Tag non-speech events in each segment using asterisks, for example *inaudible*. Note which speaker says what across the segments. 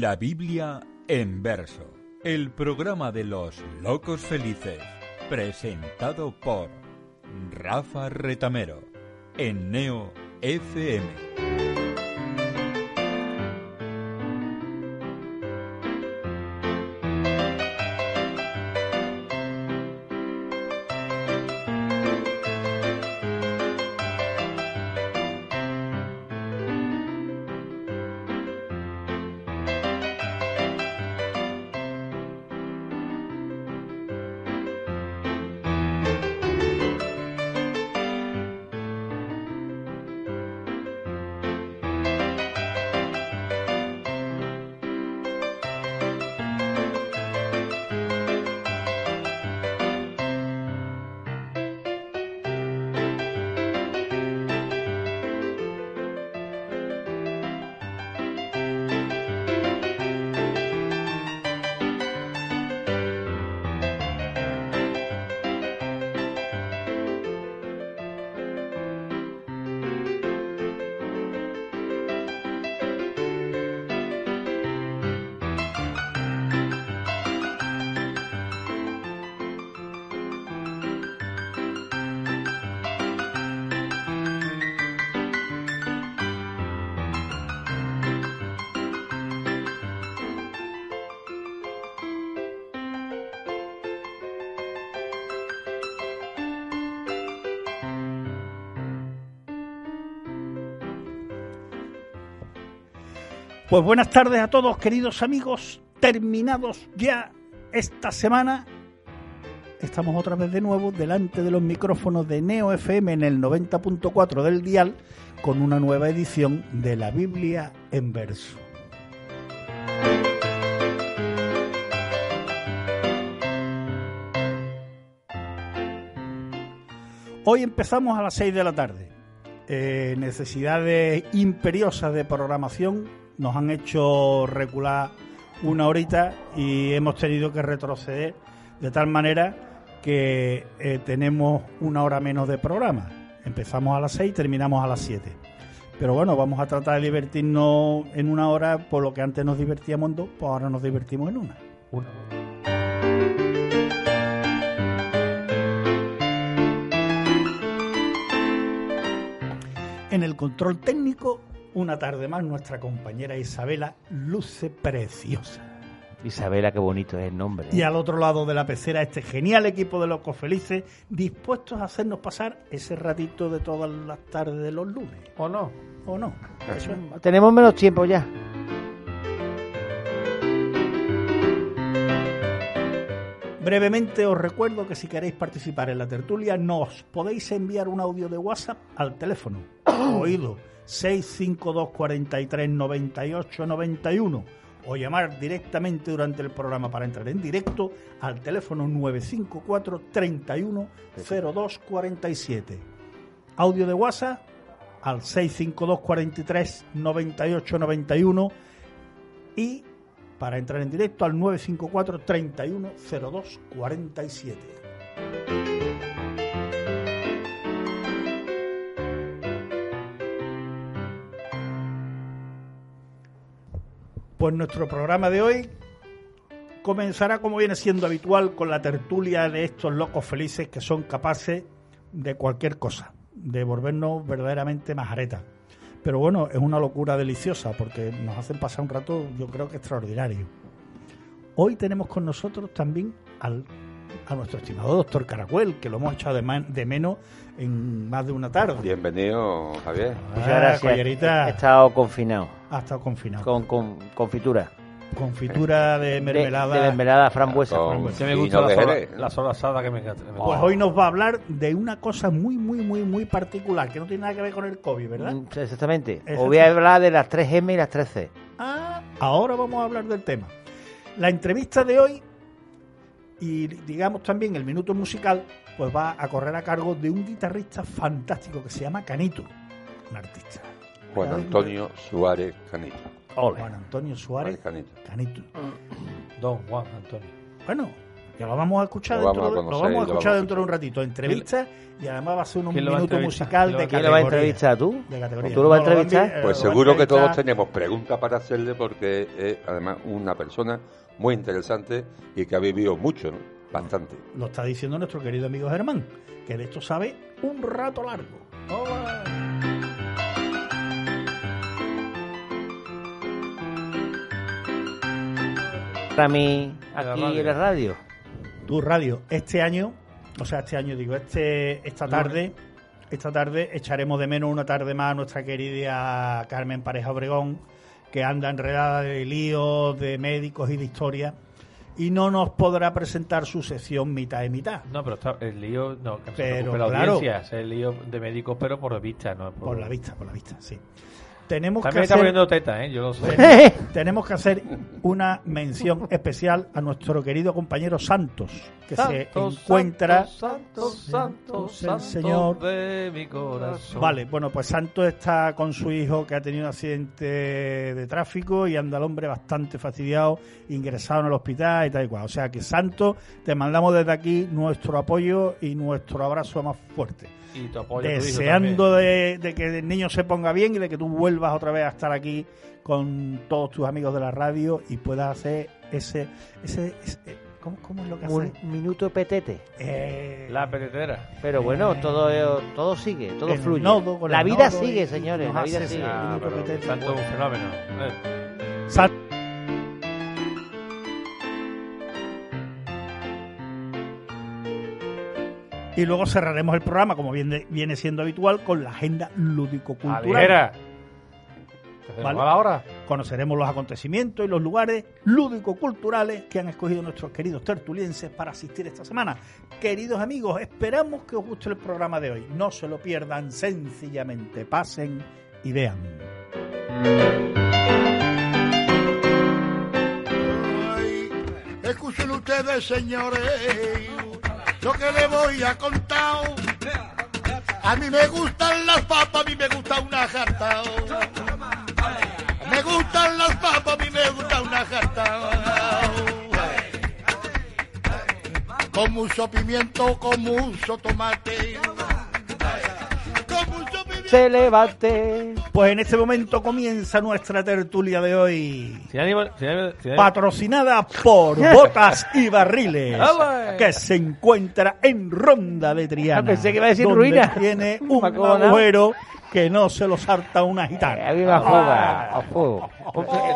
Speaker 1: La Biblia en verso. El programa de los locos felices. Presentado por Rafa Retamero. En Neo FM.
Speaker 2: Pues buenas tardes a todos, queridos amigos. Terminados ya esta semana, estamos otra vez de nuevo delante de los micrófonos de Neo FM en el 90.4 del dial con una nueva edición de la Biblia en verso. Hoy empezamos a las 6 de la tarde. Eh, necesidades imperiosas de programación nos han hecho recular una horita y hemos tenido que retroceder de tal manera que eh, tenemos una hora menos de programa. Empezamos a las 6 y terminamos a las 7. Pero bueno, vamos a tratar de divertirnos en una hora, por lo que antes nos divertíamos en dos, pues ahora nos divertimos en una. En el control técnico una tarde más nuestra compañera Isabela luce preciosa.
Speaker 3: Isabela, qué bonito es el nombre.
Speaker 2: Y al otro lado de la pecera, este genial equipo de locos felices, dispuestos a hacernos pasar ese ratito de todas las tardes de los lunes.
Speaker 3: ¿O no?
Speaker 2: ¿O no?
Speaker 3: Tenemos menos tiempo ya.
Speaker 2: Brevemente os recuerdo que si queréis participar en la tertulia nos podéis enviar un audio de WhatsApp al teléfono *coughs* oído 652 43 98 91 o llamar directamente durante el programa para entrar en directo al teléfono 954 31 02 47. Audio de WhatsApp al 652 43 98 91 y para entrar en directo al 954 31 02 47. Pues nuestro programa de hoy comenzará como viene siendo habitual con la tertulia de estos locos felices que son capaces de cualquier cosa, de volvernos verdaderamente majaretas. Pero bueno, es una locura deliciosa porque nos hacen pasar un rato, yo creo que extraordinario. Hoy tenemos con nosotros también al, a nuestro estimado doctor Caracuel, que lo hemos echado de, de menos en más de una tarde.
Speaker 4: Bienvenido, Javier.
Speaker 3: Muchas gracias. He estado confinado.
Speaker 2: Ha estado confinado.
Speaker 3: Con, con confitura.
Speaker 2: confitura de
Speaker 3: De,
Speaker 2: mermelada.
Speaker 3: de mermelada frambuesa.
Speaker 4: Con
Speaker 5: Que me gusta la sola,
Speaker 4: Jerez, ¿no?
Speaker 5: la sola asada que me encanta.
Speaker 2: Pues hoy nos va a hablar de una cosa muy, muy, muy, muy particular, que no tiene nada que ver con el COVID, ¿verdad?
Speaker 3: Mm, Exactamente.
Speaker 2: Exactamente.
Speaker 3: Os voy a hablar de las 3M y las 3C.
Speaker 2: Ah, ahora vamos a hablar del tema. La entrevista de hoy y digamos también el minuto musical, pues va a correr a cargo de un guitarrista fantástico que se llama Canito, un artista.
Speaker 4: Juan Antonio Suárez Canito.
Speaker 2: Juan Antonio Suárez
Speaker 4: Canito.
Speaker 2: Canito.
Speaker 5: Don Juan Antonio.
Speaker 2: Bueno, ya lo vamos a escuchar,
Speaker 4: Lo
Speaker 2: dentro,
Speaker 4: vamos a
Speaker 2: de- lo
Speaker 4: conocer
Speaker 2: vamos a
Speaker 4: lo
Speaker 2: escuchar
Speaker 4: vamos a
Speaker 2: dentro de un ratito. Entrevista y además va a ser un
Speaker 5: ¿Quién lo va a
Speaker 2: minuto musical
Speaker 5: ¿Quién lo
Speaker 2: de
Speaker 5: va-
Speaker 3: ¿Quién lo va a
Speaker 2: categoría.
Speaker 3: entrevistar tú?
Speaker 2: De categoría.
Speaker 3: ¿Tú lo vas a entrevistar?
Speaker 4: Pues seguro que todos tenemos preguntas para hacerle porque es además una persona muy interesante y que ha vivido mucho, ¿no? Bastante.
Speaker 2: Lo está diciendo nuestro querido amigo Germán, que de esto sabe un rato largo.
Speaker 3: Para mí,
Speaker 5: la
Speaker 3: aquí
Speaker 5: radio.
Speaker 3: en la radio.
Speaker 2: Tu radio, este año, o sea, este año digo, este esta tarde, esta tarde echaremos de menos una tarde más a nuestra querida Carmen Pareja Obregón, que anda enredada de líos, de médicos y de historia, y no nos podrá presentar su sección mitad y mitad.
Speaker 5: No, pero está el lío, no, que se
Speaker 2: Pero,
Speaker 5: la
Speaker 2: claro.
Speaker 5: audiencia, es el lío de médicos, pero por vista, no
Speaker 2: Por la vista, por la vista, sí. Tenemos
Speaker 5: También
Speaker 2: que
Speaker 5: está
Speaker 2: hacer,
Speaker 5: poniendo teta, ¿eh? Yo lo sé. *laughs*
Speaker 2: tenemos, que hacer una mención especial a nuestro querido compañero Santos, que se encuentra
Speaker 5: Santos, Santos,
Speaker 2: el
Speaker 5: Santos
Speaker 2: Señor.
Speaker 5: de mi corazón.
Speaker 2: Vale, bueno, pues Santos está con su hijo que ha tenido un accidente de tráfico y anda el hombre bastante fastidiado, ingresado en el hospital y tal y cual. O sea que Santos, te mandamos desde aquí nuestro apoyo y nuestro abrazo más fuerte.
Speaker 5: Y tu apoyo a tu hijo
Speaker 2: Deseando de, de que el niño se ponga bien y de que tú vuelvas otra vez a estar aquí con todos tus amigos de la radio y puedas hacer ese... ese, ese- ¿cómo, cómo es lo que hace?
Speaker 3: Un minuto petete.
Speaker 2: Eh.
Speaker 5: La peletera.
Speaker 3: Pero bueno, todo, todo sigue, todo fluye.
Speaker 2: nodo
Speaker 3: la vida sigue,
Speaker 2: y-
Speaker 3: señores, la vida
Speaker 2: hace
Speaker 3: sigue.
Speaker 5: Ah,
Speaker 2: minuto
Speaker 5: pero es un fenómeno. Eh,
Speaker 2: Y luego cerraremos el programa, como viene, viene siendo habitual, con la agenda lúdico-cultural.
Speaker 5: Javiera. ¿Te hacemos
Speaker 2: Vale.
Speaker 5: a la hora?
Speaker 2: Conoceremos los acontecimientos y los lugares lúdico-culturales que han escogido nuestros queridos tertulienses para asistir esta semana. Queridos amigos, esperamos que os guste el programa de hoy. No se lo pierdan, sencillamente pasen y vean.
Speaker 6: Ay, Escuchen ustedes, señores, lo que les voy a contar. A mí me gustan las papas, a mí me gusta una jarta. Me gustan las papas, a mí me gusta una jarta. Con mucho pimiento, con mucho tomate.
Speaker 3: Se levante.
Speaker 2: Pues en este momento comienza nuestra tertulia de hoy.
Speaker 5: Sin ánimo, sin ánimo, sin ánimo-
Speaker 2: patrocinada por *laughs* Botas y Barriles,
Speaker 5: ¡Ale!
Speaker 2: que se encuentra en Ronda de Triana.
Speaker 3: Ah, pensé que iba a decir
Speaker 2: donde
Speaker 3: ruina.
Speaker 2: Tiene *laughs* un agujero que no se lo salta una
Speaker 3: Eh,
Speaker 2: gitana.
Speaker 3: Había una fuga, a fuego.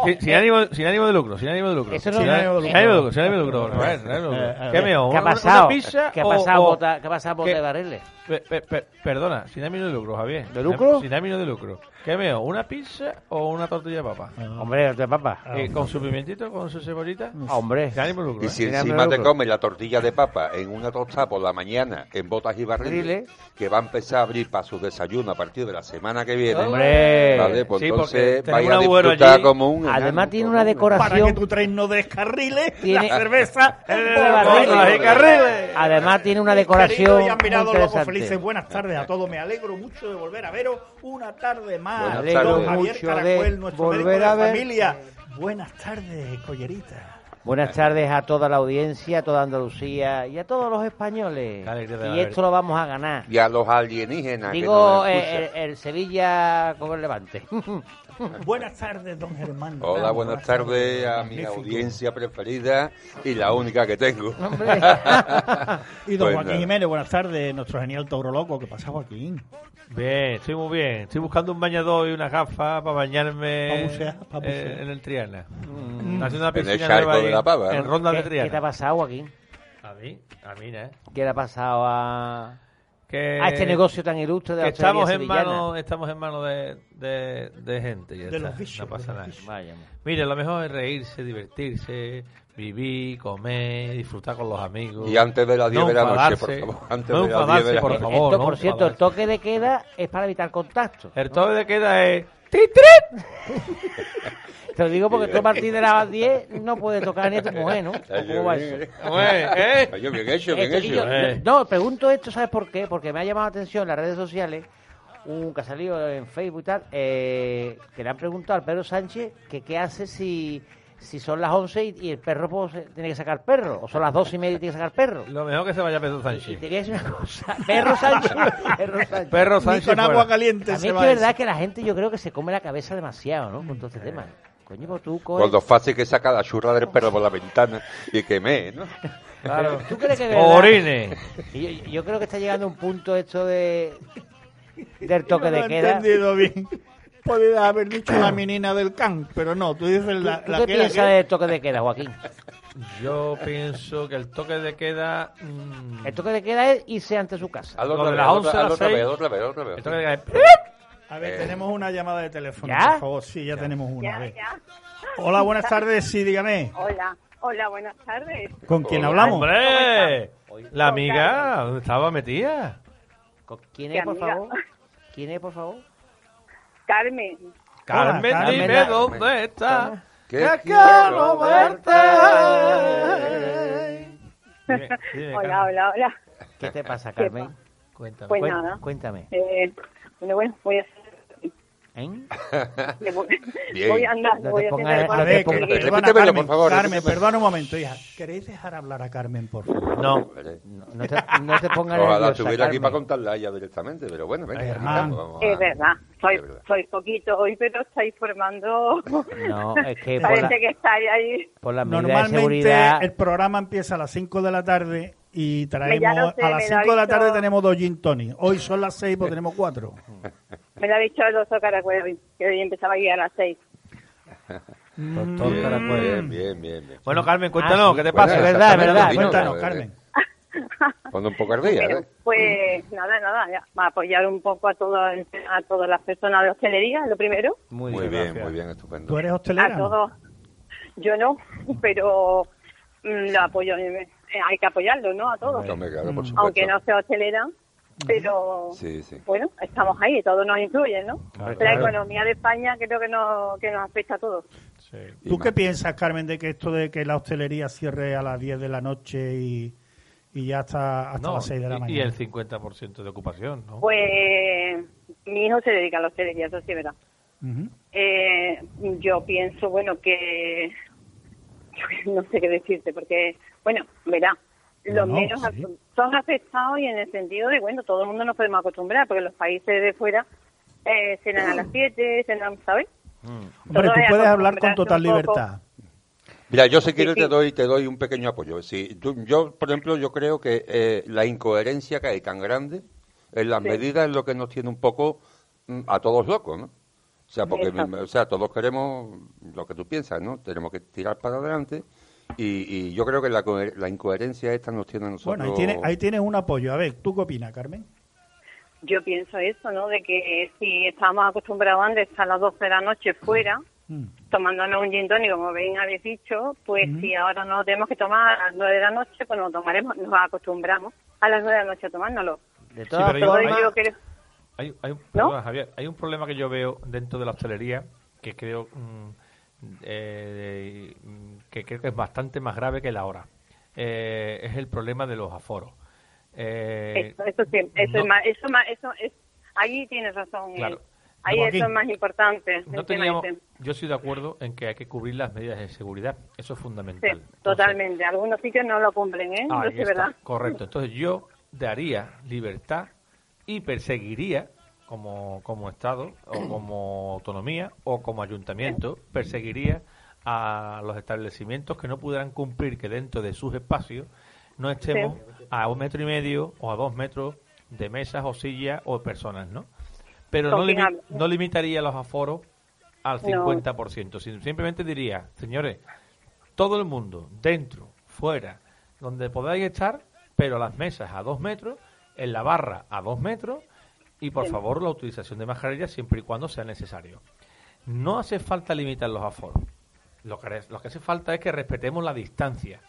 Speaker 5: Sin, sin ánimo, sin ánimo de lucro, sin ánimo de lucro.
Speaker 3: Eso no-
Speaker 5: sin,
Speaker 2: ánimo de
Speaker 5: sin
Speaker 2: lucro.
Speaker 5: ánimo de lucro, sin ánimo de lucro.
Speaker 2: Eh,
Speaker 5: ¿Qué
Speaker 3: ha
Speaker 5: ¿Una-
Speaker 3: pasado?
Speaker 5: ¿Una pizza
Speaker 3: ¿Qué ha pasado, bota, ¿Qué ha pasado, bota
Speaker 5: ¿Qué?
Speaker 3: de barriles?
Speaker 5: Pe- pe- pe- perdona, sin ánimo de lucro, Javier.
Speaker 3: ¿De lucro?
Speaker 5: Sin ánimo de lucro. ¿Qué meo? ¿Una pizza o una tortilla de papa?
Speaker 3: Hombre, de papa.
Speaker 5: Eh, ¿Con su pimientito, con su cebollita?
Speaker 3: Hombre.
Speaker 5: Sin ánimo de lucro.
Speaker 4: Y
Speaker 5: ¿eh?
Speaker 4: si
Speaker 3: Mira,
Speaker 4: encima te comes la tortilla de papa en una tostada por la mañana en botas y barriles, que va a empezar a abrir para su desayuno a partir de la semana que viene,
Speaker 3: Hombre.
Speaker 4: ¿vale? Pues
Speaker 5: Sí,
Speaker 4: entonces vaya a disfrutar
Speaker 5: allí.
Speaker 4: como un
Speaker 3: Además
Speaker 4: enano,
Speaker 3: tiene
Speaker 4: como
Speaker 3: una
Speaker 4: un
Speaker 3: decoración.
Speaker 2: Para que tu tren no descarrile
Speaker 3: Tiene-
Speaker 2: la cerveza en
Speaker 5: y carriles.
Speaker 3: Además tiene una decoración muy interesante.
Speaker 2: Felices, buenas tardes a todos. Me alegro mucho de volver a veros una tarde más.
Speaker 4: Buenas
Speaker 3: alegro
Speaker 2: Don
Speaker 4: tardes.
Speaker 2: Javier
Speaker 3: mucho
Speaker 2: Caracuel,
Speaker 3: de
Speaker 2: nuestro
Speaker 3: volver
Speaker 2: médico de
Speaker 3: a ver.
Speaker 2: familia. Buenas tardes, collerita.
Speaker 3: Buenas tardes a toda la audiencia, a toda Andalucía y a todos los españoles. Y esto lo vamos a ganar.
Speaker 4: Y a los alienígenas que
Speaker 3: Digo,
Speaker 4: nos
Speaker 3: eh, el, el Sevilla con el Levante. *laughs*
Speaker 2: Buenas tardes, don Germán.
Speaker 4: Hola, buenas tardes a mi
Speaker 2: Magnífico.
Speaker 4: audiencia preferida y la única que tengo.
Speaker 3: Hombre. *laughs*
Speaker 2: Y don
Speaker 4: Pues
Speaker 2: Joaquín. Jiménez, buenas tardes, nuestro genial tauro loco. ¿Qué pasa, Joaquín?
Speaker 5: Bien, estoy muy bien. Estoy buscando un bañador y una gafa para bañarme
Speaker 2: Pa' bucear, pa' bucear.
Speaker 5: eh, en el Triana.
Speaker 3: Mm.
Speaker 5: Haciendo una
Speaker 4: En el charco
Speaker 5: nueva
Speaker 4: de la Pava,
Speaker 5: En. Ronda de
Speaker 3: ¿Qué, qué te ha
Speaker 5: Triana.
Speaker 3: pasado, Joaquín?
Speaker 5: A mí, a mí, ¿eh?
Speaker 3: ¿Qué le ha pasado a...?
Speaker 5: que
Speaker 3: a este negocio tan ilustre de la
Speaker 5: estamos en manos estamos en manos de, de, de gente ya
Speaker 2: De
Speaker 5: está,
Speaker 2: los vicios,
Speaker 5: no pasa nada.
Speaker 3: Vaya,
Speaker 5: mire lo mejor es reírse divertirse vivir comer disfrutar con los amigos
Speaker 4: Y antes de las 10
Speaker 5: no
Speaker 4: de la noche, por favor. Antes
Speaker 5: no
Speaker 4: de las 10 de la
Speaker 5: enfadarse, por
Speaker 4: noche.
Speaker 5: favor
Speaker 3: Esto,
Speaker 5: no
Speaker 3: por cierto, el toque de queda es para evitar contacto.
Speaker 5: el toque de queda es ¡Titrit! *laughs*
Speaker 3: Te lo digo porque tú a partir de las 10 no puedes tocar ni a tu mujer, ¿no? ¿O ¿Cómo va eso?
Speaker 5: ¿eh?
Speaker 4: Bien hecho, bien
Speaker 3: Esto, y
Speaker 4: hecho.
Speaker 3: no, pregunto esto, ¿sabes por qué? Porque me ha llamado la atención en las redes sociales, un que ha salido en Facebook y tal, eh, que le han preguntado al Pedro Sánchez que qué hace si, si son las 11 y, y el perro pues, eh, tiene que sacar perro, o son las 12 y media y tiene que sacar perro.
Speaker 5: lo mejor que se vaya Pedro
Speaker 3: Y
Speaker 5: Sánchez
Speaker 3: te voy a decir una cosa, perro Sánchez, *laughs* perro Sánchez.
Speaker 5: perro
Speaker 2: Ni
Speaker 5: Sánchez
Speaker 2: con agua caliente
Speaker 3: A mí
Speaker 2: se
Speaker 3: es
Speaker 2: va
Speaker 3: que verdad que la gente yo creo que se come la cabeza demasiado, ¿no? Con todo este tema. Coño, pues tú coges...
Speaker 4: Cuando fácil que saca la churra del perro por la ventana y quemé, ¿no? *laughs*
Speaker 5: claro
Speaker 3: ¿Tú crees que
Speaker 5: orine *laughs*
Speaker 3: Y yo, yo creo que está llegando un punto esto de del toque
Speaker 2: No lo
Speaker 3: de
Speaker 2: he
Speaker 3: queda.
Speaker 2: entendido bien. Podría haber dicho la *clears throat* menina del can, pero no, tú dices la,
Speaker 3: ¿Tú
Speaker 2: la
Speaker 3: qué
Speaker 2: que era
Speaker 3: piensas del toque de queda, Joaquín?
Speaker 5: yo pienso que el toque de queda mm,
Speaker 3: El toque de queda es irse ante su casa.
Speaker 4: Hazlo
Speaker 5: Lo
Speaker 4: otra
Speaker 5: de
Speaker 4: vez,
Speaker 5: las
Speaker 4: hazlo
Speaker 5: 11 a
Speaker 4: hazlo
Speaker 5: las
Speaker 4: otra vez,
Speaker 5: 6.
Speaker 4: otra vez, otra vez.
Speaker 5: el toque de queda es
Speaker 2: A ver,
Speaker 5: Eh.
Speaker 2: tenemos una llamada de teléfono,
Speaker 3: ¿Ya?
Speaker 2: por favor. Sí, ya, tenemos una. a
Speaker 7: Ya,
Speaker 2: ver.
Speaker 7: ya.
Speaker 2: Hola, buenas tardes. Sí, dígame.
Speaker 7: Hola, hola, buenas tardes.
Speaker 2: ¿Con quién
Speaker 4: Hola.
Speaker 2: hablamos?
Speaker 5: ¡Hombre! La amiga, ¿dónde estaba metida?
Speaker 3: ¿Con- ¿Quién
Speaker 7: ¿Qué
Speaker 3: es, por
Speaker 7: amiga?
Speaker 3: favor? ¿Quién es, por favor?
Speaker 7: Carmen,
Speaker 5: Carmen,
Speaker 2: Carmen.
Speaker 5: dime dónde está.
Speaker 4: Que quiero
Speaker 5: verte. Dime, dime,
Speaker 7: hola, hola, hola.
Speaker 3: ¿Qué te pasa,
Speaker 7: ¿Qué
Speaker 3: Carmen?
Speaker 5: Cuéntame.
Speaker 7: Pues nada.
Speaker 3: Cuéntame.
Speaker 7: Eh, bueno, bueno, voy a,
Speaker 3: ¿Eh? *laughs*
Speaker 7: voy, a andar,
Speaker 3: No
Speaker 7: voy a hacer
Speaker 2: A ver, Carmen,
Speaker 4: por favor,
Speaker 2: Carmen, perdona un momento, hija. ¿Queréis dejar hablar a Carmen, por favor?
Speaker 5: No.
Speaker 3: No, no te, no te pongas
Speaker 4: Ojalá estuviera aquí para contarla a ella directamente, pero bueno, venga,
Speaker 2: Ay,
Speaker 4: estamos, vamos a-
Speaker 7: Es verdad, soy, soy poquito hoy, pero estáis formando.
Speaker 3: No, es que *laughs* la,
Speaker 7: Parece que estáis ahí.
Speaker 3: por la medida de
Speaker 2: Normalmente
Speaker 3: seguridad...
Speaker 2: el programa empieza a las 5 de la tarde y traemos
Speaker 7: sé,
Speaker 2: a las
Speaker 7: me lo ha
Speaker 2: 5 de la tarde tenemos dos gin tonic. Hoy son las 6, pues tenemos 4.
Speaker 7: Me lo ha dicho el doctor Caracuel, que hoy empezaba a ir a las seis.
Speaker 5: doctor
Speaker 4: Bien,
Speaker 5: Caracuel.
Speaker 4: bien, bien, bien, bien.
Speaker 5: Bueno, Carmen, cuéntanos,
Speaker 3: sí.
Speaker 5: ¿qué te
Speaker 4: Bueno,
Speaker 5: pasa?
Speaker 3: es verdad, es verdad.
Speaker 2: Cuéntanos,
Speaker 4: eh,
Speaker 2: Carmen. *laughs*
Speaker 4: Ponte un poco al día, ¿eh?
Speaker 7: pues nada, nada, ya, a apoyar un poco a, todo, a todas las personas de hostelería, lo primero.
Speaker 3: Muy,
Speaker 4: Muy bien,
Speaker 5: gracias.
Speaker 4: muy bien, estupendo.
Speaker 2: ¿Tú eres
Speaker 7: A
Speaker 2: hostelera? no?
Speaker 7: todos. Yo no, pero mm, lo apoyo. Eh, Hay que apoyarlo, ¿no? A todos.
Speaker 4: Hombre, claro, por supuesto.
Speaker 7: Aunque no sea hostelera, pero
Speaker 4: Sí, sí.
Speaker 7: bueno, estamos ahí, todo nos influye, ¿no?
Speaker 5: Claro,
Speaker 7: la
Speaker 5: claro.
Speaker 7: economía de España creo que, no, que nos afecta a todos.
Speaker 5: Sí.
Speaker 2: ¿Tú qué piensas, Carmen, de que esto de que la hostelería cierre a las 10 de la noche y, y ya hasta, hasta
Speaker 5: No,
Speaker 2: las 6 de la
Speaker 5: y-
Speaker 2: mañana?
Speaker 5: y el 50% de ocupación, ¿no?
Speaker 7: Pues mi hijo se dedica a la hostelería, eso sí, es ¿verdad? Eh, yo pienso, bueno, que *laughs* no sé qué decirte, porque, bueno, verá, los
Speaker 2: No,
Speaker 7: menos
Speaker 2: sí.
Speaker 7: son afectados y en el sentido de, bueno, todo el mundo nos podemos acostumbrar, porque los países de fuera eh, cenan a las 7, cenan, ¿sabes?
Speaker 2: Hombre,
Speaker 7: Todo
Speaker 2: tú
Speaker 7: es
Speaker 2: puedes hablar con total libertad.
Speaker 4: Mira, yo si quieres
Speaker 7: sí.
Speaker 4: te doy te doy un pequeño apoyo. Si tú- yo, por ejemplo, yo creo que eh, la incoherencia que hay tan grande en las
Speaker 7: Sí.
Speaker 4: medidas es lo que nos tiene un poco mm, a todos locos, ¿no? O sea, porque
Speaker 7: Exacto.
Speaker 4: o sea, todos queremos lo que tú piensas, ¿no? Tenemos que tirar para adelante y, y yo creo que la, la incoherencia esta nos tiene a nosotros.
Speaker 2: Bueno, ahí tienes, ahí tienes un apoyo. A ver, ¿tú qué opinas, Carmen?
Speaker 7: Yo pienso eso, ¿no? De que si estábamos acostumbrados antes a las 12 de la noche fuera,
Speaker 2: Mm.
Speaker 7: tomándonos un gin tonic, como bien habéis dicho, pues si ahora no lo tenemos que tomar a las 9 de la noche, pues nos lo tomaremos, nos acostumbramos a las 9 de la noche a tomárnoslo.
Speaker 3: De todas formas,
Speaker 7: yo creo...
Speaker 5: Hay, hay, un,
Speaker 7: ¿No?
Speaker 5: perdona, Javier, hay un problema que yo veo dentro de la hostelería que creo mm, eh, que creo que es bastante más grave que la hora. Eh, es el problema de los aforos. Eh,
Speaker 7: Eso, eso sí, eso
Speaker 5: no-
Speaker 7: es más, eso más, eso es, ahí tienes razón.
Speaker 5: Claro.
Speaker 7: Ahí eso es más importante.
Speaker 5: no teníamos,
Speaker 7: ese.
Speaker 5: yo estoy de acuerdo en que hay que cubrir las medidas de seguridad. Eso es
Speaker 7: Sí,
Speaker 5: fundamental. Entonces,
Speaker 7: totalmente. Algunos sitios no lo cumplen, ¿eh?
Speaker 5: Está,
Speaker 7: verdad.
Speaker 5: correcto. Entonces yo daría libertad y perseguiría como, como Estado o como autonomía o como ayuntamiento, perseguiría a los establecimientos que no pudieran cumplir que dentro de sus espacios no estemos a un metro y medio o a dos metros de mesas o sillas o personas, ¿no? Pero
Speaker 7: ¿Con
Speaker 5: no, limi- no limitaría los aforos al
Speaker 7: No.
Speaker 5: 50%, sino simplemente diría, señores, todo el mundo, dentro, fuera, donde podáis estar, pero las mesas a dos metros, en la barra a dos metros y por favor la utilización de mascarillas siempre y cuando sea necesario. No hace falta limitar los aforos. Lo que, lo que hace falta es que respetemos la distancia.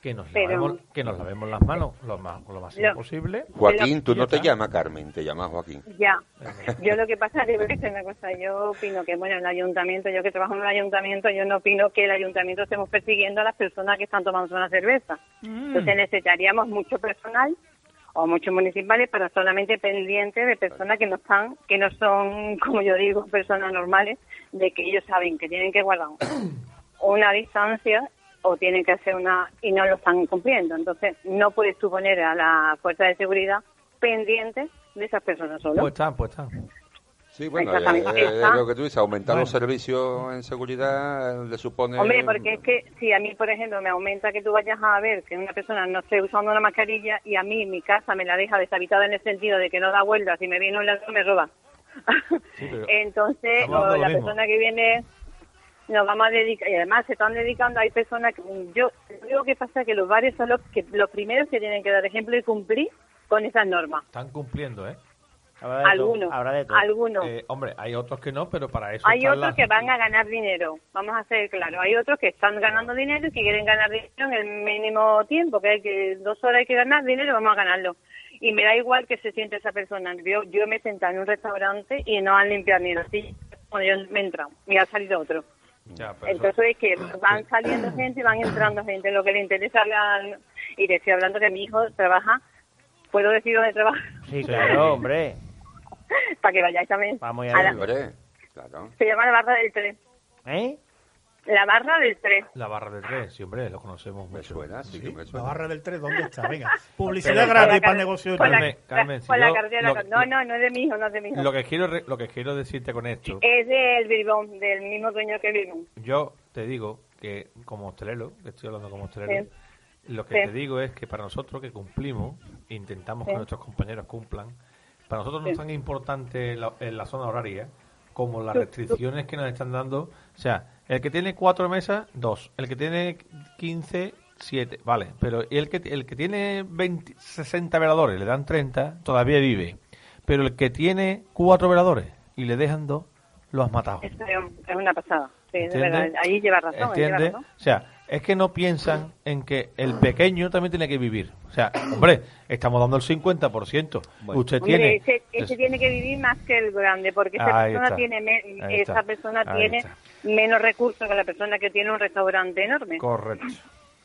Speaker 5: Que nos,
Speaker 7: Pero-
Speaker 5: lavemos, que nos lavemos las manos lo más, lo
Speaker 7: Lo-
Speaker 5: posible.
Speaker 4: Joaquín, tú no te llamas Carmen, te llamas Joaquín.
Speaker 7: Ya, *laughs* yo lo que pasa es que una cosa, yo opino que, bueno, el ayuntamiento, yo que trabajo en el ayuntamiento, yo no opino que el ayuntamiento estemos persiguiendo a las personas que están tomando una cerveza. Entonces necesitaríamos mucho personal o muchos municipales para solamente pendientes de personas que no están, que no son, *laughs* como yo digo, personas normales, de que ellos saben que tienen que guardar *coughs* una distancia o tienen que hacer una y no lo están cumpliendo. Entonces no puedes tú poner a la fuerza de seguridad pendientes de esas personas solo.
Speaker 5: Pues están, pues están.
Speaker 4: Sí, bueno, eh, eh,
Speaker 7: Está-
Speaker 4: lo que tú dices, aumentar los
Speaker 2: Bueno.
Speaker 4: servicios en seguridad eh, le supone...
Speaker 7: Hombre, porque es que si a mí, por ejemplo, me aumenta que tú vayas a ver que una persona no esté usando una mascarilla y a mí mi casa me la deja deshabitada en el sentido de que no da vueltas y me viene un ladrón me roba. *laughs*
Speaker 5: Sí,
Speaker 7: Entonces, o la persona que viene nos vamos a dedicar, y además se están dedicando, hay personas que yo creo que pasa que los barrios son los, que, los primeros que tienen que dar ejemplo y cumplir con esas normas.
Speaker 5: están cumpliendo, ¿eh?
Speaker 3: Habrá de todo,
Speaker 7: Algunos,
Speaker 3: habrá de todo.
Speaker 7: algunos.
Speaker 5: Eh, hombre, hay otros que no, pero para eso
Speaker 7: Hay otros
Speaker 5: las-
Speaker 7: que van a ganar dinero, vamos a ser claros. Hay otros que están ganando dinero y que quieren ganar dinero en el mínimo tiempo, que hay que dos horas hay que ganar dinero, vamos a ganarlo. Y me da igual que se siente esa persona. Yo, yo me he sentado en un restaurante y no han limpiado ni los sillas cuando yo me he entrado y ha salido otro.
Speaker 5: Ya, pero eso-
Speaker 7: Entonces es que *coughs* van saliendo gente y van entrando gente. Lo que le interesa hablar, y te estoy hablando que mi hijo trabaja, ¿puedo decir dónde trabaja?
Speaker 3: Sí, claro, hombre. *laughs*
Speaker 7: Para que vayáis también.
Speaker 3: Vamos
Speaker 7: A
Speaker 3: ya.
Speaker 7: la-
Speaker 4: claro.
Speaker 7: se llama la barra del 3.
Speaker 3: ¿Eh?
Speaker 7: La barra del 3.
Speaker 5: La barra de tres, sí, hombre, lo conocemos
Speaker 4: Me
Speaker 5: mucho.
Speaker 4: suena, sí, que me
Speaker 2: La
Speaker 4: suena.
Speaker 2: barra del 3, ¿dónde está? Venga, *laughs* publicidad gratis
Speaker 7: la
Speaker 2: para el
Speaker 7: car-
Speaker 2: negocio de
Speaker 7: con la-
Speaker 5: Carmen, Carmen, si
Speaker 7: con la cartera-
Speaker 5: lo que-
Speaker 7: No, no, no es de mi hijo, no es de mi hijo.
Speaker 5: Lo que quiero re- lo que quiero decirte con esto,
Speaker 7: Es del Birbón, del mismo dueño que Birbón.
Speaker 5: yo te digo que como hostelero, que estoy hablando como hostelero, lo que
Speaker 7: Sí.
Speaker 5: te digo es que para nosotros que cumplimos, intentamos
Speaker 7: Sí.
Speaker 5: que nuestros compañeros cumplan, para nosotros no es tan importante la, zona horaria como las restricciones que nos están dando. O sea, el que tiene cuatro mesas, dos. El que tiene 15, siete. Vale, pero el que, el que tiene 20, 60 veladores, le dan 30, todavía vive. Pero el que tiene cuatro veladores y le dejan dos, lo has matado.
Speaker 7: Es, es una pasada. Sí, de
Speaker 5: ¿Entiendes?
Speaker 7: verdad. Ahí lleva razón. ahí lleva
Speaker 5: ¿Entiendes?
Speaker 7: razón.
Speaker 5: O sea, es que no piensan en que el pequeño también tiene que vivir. O sea, hombre, estamos dando el 50%. Usted
Speaker 7: Hombre,
Speaker 5: tiene...
Speaker 7: ese, ese tiene que vivir más que el grande, porque esa
Speaker 5: Ahí
Speaker 7: persona
Speaker 5: está.
Speaker 7: tiene me- esa persona
Speaker 5: Ahí
Speaker 7: tiene
Speaker 5: está.
Speaker 7: menos recursos que la persona que tiene un restaurante enorme.
Speaker 5: Correcto.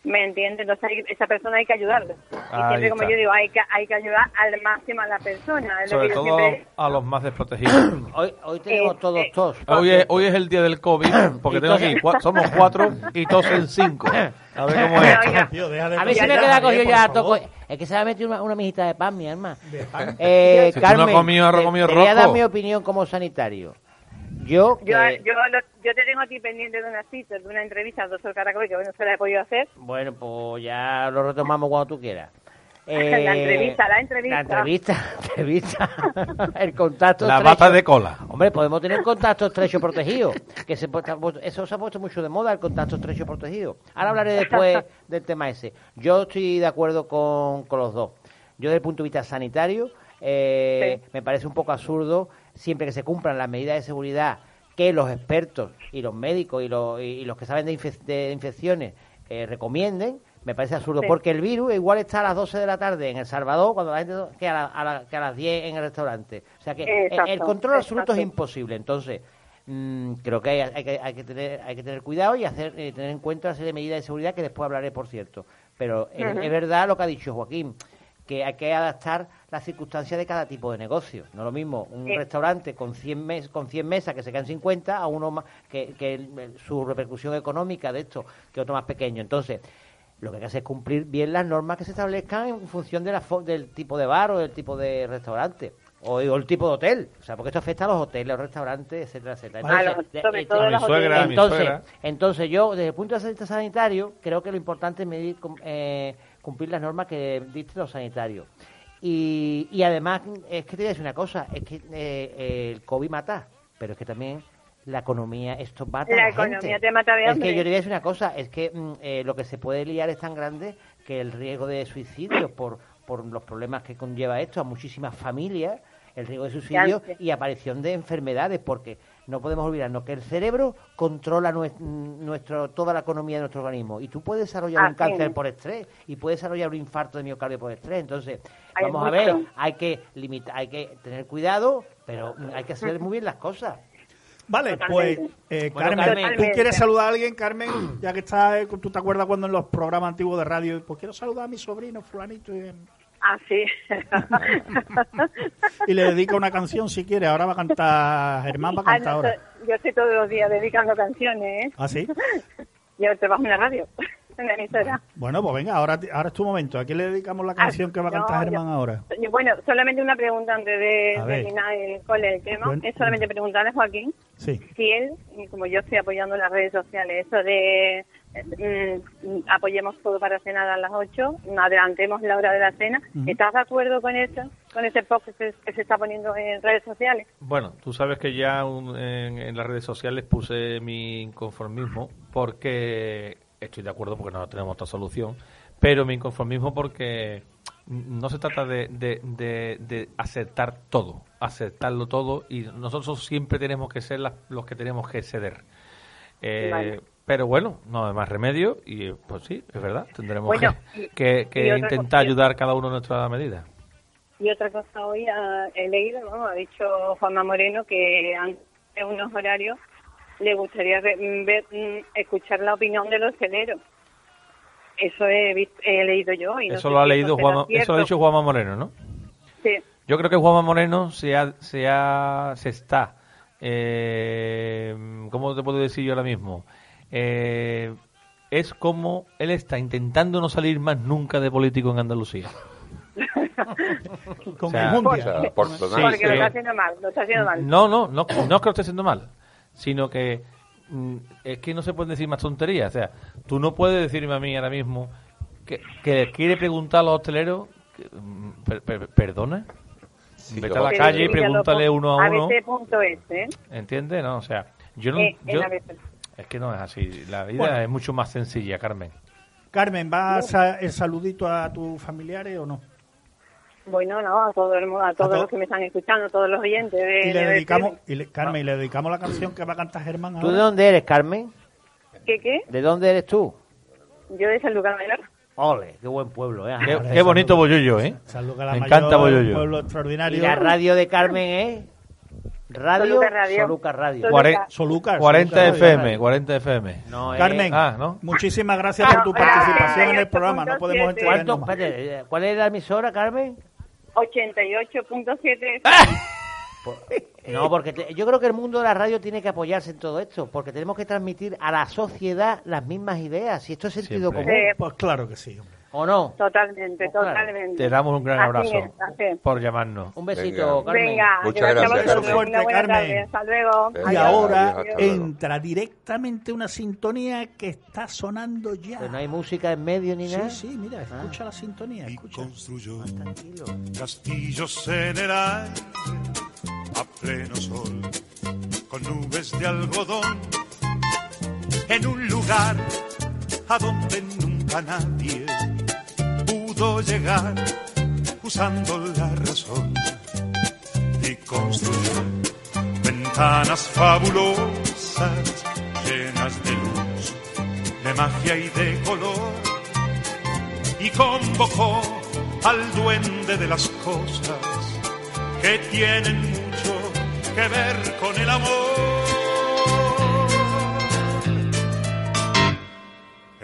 Speaker 7: ¿Me entiendes? Entonces hay- esa persona hay que ayudarla. Y
Speaker 5: Ahí
Speaker 7: siempre, como
Speaker 5: está.
Speaker 7: yo digo, hay que, hay que ayudar al máximo a la persona. Es lo
Speaker 5: Sobre
Speaker 7: que yo
Speaker 5: todo
Speaker 7: siempre-
Speaker 5: a los más desprotegidos. *coughs*
Speaker 3: Hoy, hoy tenemos
Speaker 7: Eh,
Speaker 3: todos
Speaker 7: eh,
Speaker 3: tos.
Speaker 5: Hoy es, hoy es el día del COVID, *coughs* porque tengo aquí, cua- somos cuatro y tosen cinco. *coughs* A ver cómo es.
Speaker 7: Oiga,
Speaker 2: Tío, deja de
Speaker 3: A mí se me queda cogido
Speaker 2: por
Speaker 3: ya toco. Es que se me ha metido una, una mijita de pan, mi hermana.
Speaker 2: De pan.
Speaker 3: Eh,
Speaker 5: Si tú no
Speaker 3: Carmen,
Speaker 5: comido comido
Speaker 3: te voy a dar mi opinión como sanitario. Yo,
Speaker 7: Yo,
Speaker 3: que-
Speaker 7: yo, lo- yo te tengo a ti pendiente de una cita, de una entrevista al doctor Caracol, que bueno, se la he podido hacer.
Speaker 3: bueno, pues ya lo retomamos cuando tú quieras. *laughs*
Speaker 7: La entrevista, la entrevista.
Speaker 3: La entrevista, *laughs* la entrevista. *laughs* el contacto
Speaker 5: La bata de cola.
Speaker 3: Hombre, podemos tener contacto estrecho protegido. Que se, pu- está puesto- eso se ha puesto mucho de moda, el contacto estrecho protegido. Ahora hablaré después del tema ese. Yo estoy de acuerdo con, con los dos. Yo, desde el punto de vista sanitario, eh,
Speaker 7: Sí.
Speaker 3: me parece un poco absurdo, siempre que se cumplan las medidas de seguridad que los expertos y los médicos y los, y los que saben de, infe- de infecciones eh, recomienden, me parece absurdo,
Speaker 7: Sí.
Speaker 3: porque el virus igual está a las 12 de la tarde en El Salvador cuando la gente que a, la- a la- que a las 10 en el restaurante. O sea que eh,
Speaker 7: Exacto,
Speaker 3: el control absoluto es imposible. Entonces, mm, creo que hay, hay que hay que tener hay que tener cuidado y hacer eh, tener en cuenta una serie de medidas de seguridad que después hablaré, por cierto. Pero es verdad lo que ha dicho Joaquín, que hay que adaptar las circunstancias de cada tipo de negocio. No es lo mismo un
Speaker 7: Sí.
Speaker 3: restaurante con 100, mes, con 100 mesas que se quedan 50 a uno más que, que su repercusión económica de esto que otro más pequeño. Entonces, lo que hay que hacer es cumplir bien las normas que se establezcan en función de la fo- del tipo de bar o del tipo de restaurante. O, o el tipo de hotel, o sea, porque esto afecta a los hoteles, los restaurantes, etcétera, etcétera. Entonces, eh, entonces,
Speaker 5: suegra.
Speaker 3: entonces yo, desde el punto de vista sanitario, creo que lo importante es medir, eh, cumplir las normas que dicen los sanitarios. Y, y además, es que te voy a decir una cosa, es que eh, el COVID mata, pero es que también la economía, esto mata a
Speaker 7: La
Speaker 3: la
Speaker 7: economía
Speaker 3: gente.
Speaker 7: te mata de
Speaker 3: Es que yo te voy a decir una cosa, es que mm, eh, lo que se puede liar es tan grande que el riesgo de suicidio por por los problemas que conlleva esto a muchísimas familias, el riesgo de suicidio y aparición de enfermedades, porque no podemos olvidarnos que el cerebro controla nues- nuestro, toda la economía de nuestro organismo y tú puedes desarrollar un
Speaker 7: Así
Speaker 3: cáncer por estrés y puedes desarrollar un infarto de miocardio por estrés. Entonces,
Speaker 7: Hay
Speaker 3: vamos a ver, hay que limitar, hay que tener cuidado, pero hay que hacer muy bien las cosas.
Speaker 2: Vale,
Speaker 7: Totalmente.
Speaker 2: pues eh,
Speaker 3: Bueno,
Speaker 2: Carmen,
Speaker 3: Carmen.
Speaker 2: ¿tú quieres saludar a alguien, Carmen? Ya que estás, eh, tú te acuerdas cuando en los programas antiguos de radio, pues quiero saludar a mi sobrino fulanito y,
Speaker 7: Ah, sí. *laughs*
Speaker 2: y le dedica una canción si quiere. Ahora va a cantar, Germán va a
Speaker 7: Ah,
Speaker 2: cantar
Speaker 7: no,
Speaker 2: ahora.
Speaker 7: yo estoy todos los días dedicando canciones, ¿eh?
Speaker 2: ¿Ah, sí? *laughs*
Speaker 7: Yo trabajo en la radio, *laughs* en la emisora.
Speaker 2: Bueno, pues venga, ahora, ahora es tu momento. ¿A quién le dedicamos la canción que va a
Speaker 7: Ah, no,
Speaker 2: cantar
Speaker 7: yo-
Speaker 2: Germán ahora?
Speaker 7: Y Bueno, solamente una pregunta antes de terminar el, con el tema.
Speaker 2: Bueno.
Speaker 7: es solamente preguntarle a Joaquín
Speaker 2: Sí.
Speaker 7: si él, como yo estoy apoyando las redes sociales, eso de mm, apoyemos todo para cenar a las 8, adelantemos la hora de la cena. ¿estás de acuerdo con eso? Con ese post que se, que se está poniendo en redes sociales.
Speaker 5: Bueno, tú sabes que ya un- en, en las redes sociales puse mi inconformismo porque estoy de acuerdo porque no tenemos otra solución, pero mi inconformismo porque no se trata de, de, de- de aceptar todo, aceptarlo todo y nosotros siempre tenemos que ser las- los que tenemos que ceder. Eh,
Speaker 7: Vale.
Speaker 5: Pero bueno, no hay más remedio y pues sí, es verdad, tendremos
Speaker 7: Bueno,
Speaker 5: que, que- que intentar
Speaker 7: cosa-
Speaker 5: ayudar cada uno a nuestra medida.
Speaker 7: Y otra cosa, hoy ah, he leído, vamos, ha dicho Juanma Moreno que antes unos horarios le gustaría re- mm, ver, mm, escuchar la opinión de los hosteleros. Eso he, he leído yo. Y no
Speaker 5: Eso lo ha leído Juanma, eso lo ha dicho Juanma Moreno, ¿no?
Speaker 7: Sí.
Speaker 5: Yo creo que Juanma Moreno se, ha, se, ha- se está, eh, ¿cómo te puedo decir yo ahora mismo? Eh, es como él está intentando no salir más nunca de político en Andalucía. *laughs*
Speaker 2: Con
Speaker 5: O sea,
Speaker 2: enjundia.
Speaker 4: O sea, por
Speaker 5: Sí,
Speaker 7: Porque
Speaker 5: sí.
Speaker 7: lo está haciendo mal, lo está haciendo mal.
Speaker 5: No, no, no, no es que lo esté haciendo mal, sino que mm, es que no se pueden decir más tonterías. O sea, tú no puedes decirme a mí ahora mismo que, que quiere preguntar a los hosteleros, que, mm, per- per- ¿perdona?
Speaker 4: Sí,
Speaker 5: Vete a la calle y pregúntale uno a uno.
Speaker 7: ABC.es, ¿eh?
Speaker 5: ¿Entiendes? No, o sea, yo no...
Speaker 7: Eh, en
Speaker 5: yo-. Es que no es así. La vida
Speaker 2: Bueno.
Speaker 5: es mucho más sencilla, Carmen.
Speaker 2: Carmen, ¿vas a el saludito a tus familiares o no?
Speaker 7: Bueno, no, a todo el mundo, a todos
Speaker 2: to-
Speaker 7: los que me están escuchando, a todos los oyentes de
Speaker 2: Y le
Speaker 7: de
Speaker 2: dedicamos, y le- Carmen, y le dedicamos la canción que va a cantar Germán
Speaker 3: ¿Tú de dónde eres, Carmen?
Speaker 7: ¿Qué, qué?
Speaker 3: ¿De dónde eres tú?
Speaker 7: Yo de San Lucas Mayor.
Speaker 3: Ole, qué buen pueblo, ¿eh?
Speaker 5: Qué, bonito. Bollullo, ¿eh?
Speaker 2: San Lucas la
Speaker 5: Me
Speaker 2: Mayor,
Speaker 5: encanta Bollollo.
Speaker 2: pueblo
Speaker 3: Y
Speaker 2: extraordinario.
Speaker 3: la radio de Carmen es... Radio
Speaker 7: Soluca Radio.
Speaker 3: Soluca Radio.
Speaker 7: Soluca.
Speaker 5: Cuare-
Speaker 2: Solucas,
Speaker 5: 40
Speaker 2: Solucas,
Speaker 5: FM,
Speaker 3: Radio.
Speaker 5: 40 FM.
Speaker 3: No,
Speaker 2: Carmen,
Speaker 5: Ah, ¿no?
Speaker 2: muchísimas gracias por tu
Speaker 7: Ah,
Speaker 2: participación en el
Speaker 7: 88.7.
Speaker 2: programa. No podemos.
Speaker 3: Espérate, eh, ¿Cuál es la emisora, Carmen?
Speaker 7: 88.7. *laughs*
Speaker 3: Por- No, porque te- yo creo que el mundo de la radio tiene que apoyarse en todo esto, porque tenemos que transmitir a la sociedad las mismas ideas, y esto es sentido
Speaker 5: Siempre.
Speaker 3: común,
Speaker 2: Pues claro que sí, hombre.
Speaker 3: ¿O no?
Speaker 7: totalmente,
Speaker 3: Claro.
Speaker 7: totalmente.
Speaker 5: Te damos un gran
Speaker 7: Así
Speaker 5: abrazo
Speaker 7: es, así es.
Speaker 5: por llamarnos.
Speaker 3: Un besito,
Speaker 4: Venga.
Speaker 3: Carmen.
Speaker 7: Venga,
Speaker 4: Muchas
Speaker 7: gracias
Speaker 4: Carmen.
Speaker 2: Fuerte, Carmen.
Speaker 7: Hasta luego.
Speaker 4: Venga.
Speaker 2: Y
Speaker 7: Adiós.
Speaker 2: ahora
Speaker 4: Adiós,
Speaker 2: entra directamente una sintonía que está sonando ya.
Speaker 3: Que no hay música en medio ni nada.
Speaker 2: Sí, sí, mira, escucha la sintonía,
Speaker 8: y
Speaker 2: escucha.
Speaker 8: construyó
Speaker 3: Tranquilo.
Speaker 8: castillos en el aire a pleno sol, con nubes de algodón, en un lugar a donde nunca nadie pudo llegar usando la razón y construyó ventanas fabulosas llenas de luz, de magia y de color y convocó al duende de las cosas que tienen mucho que ver con el amor.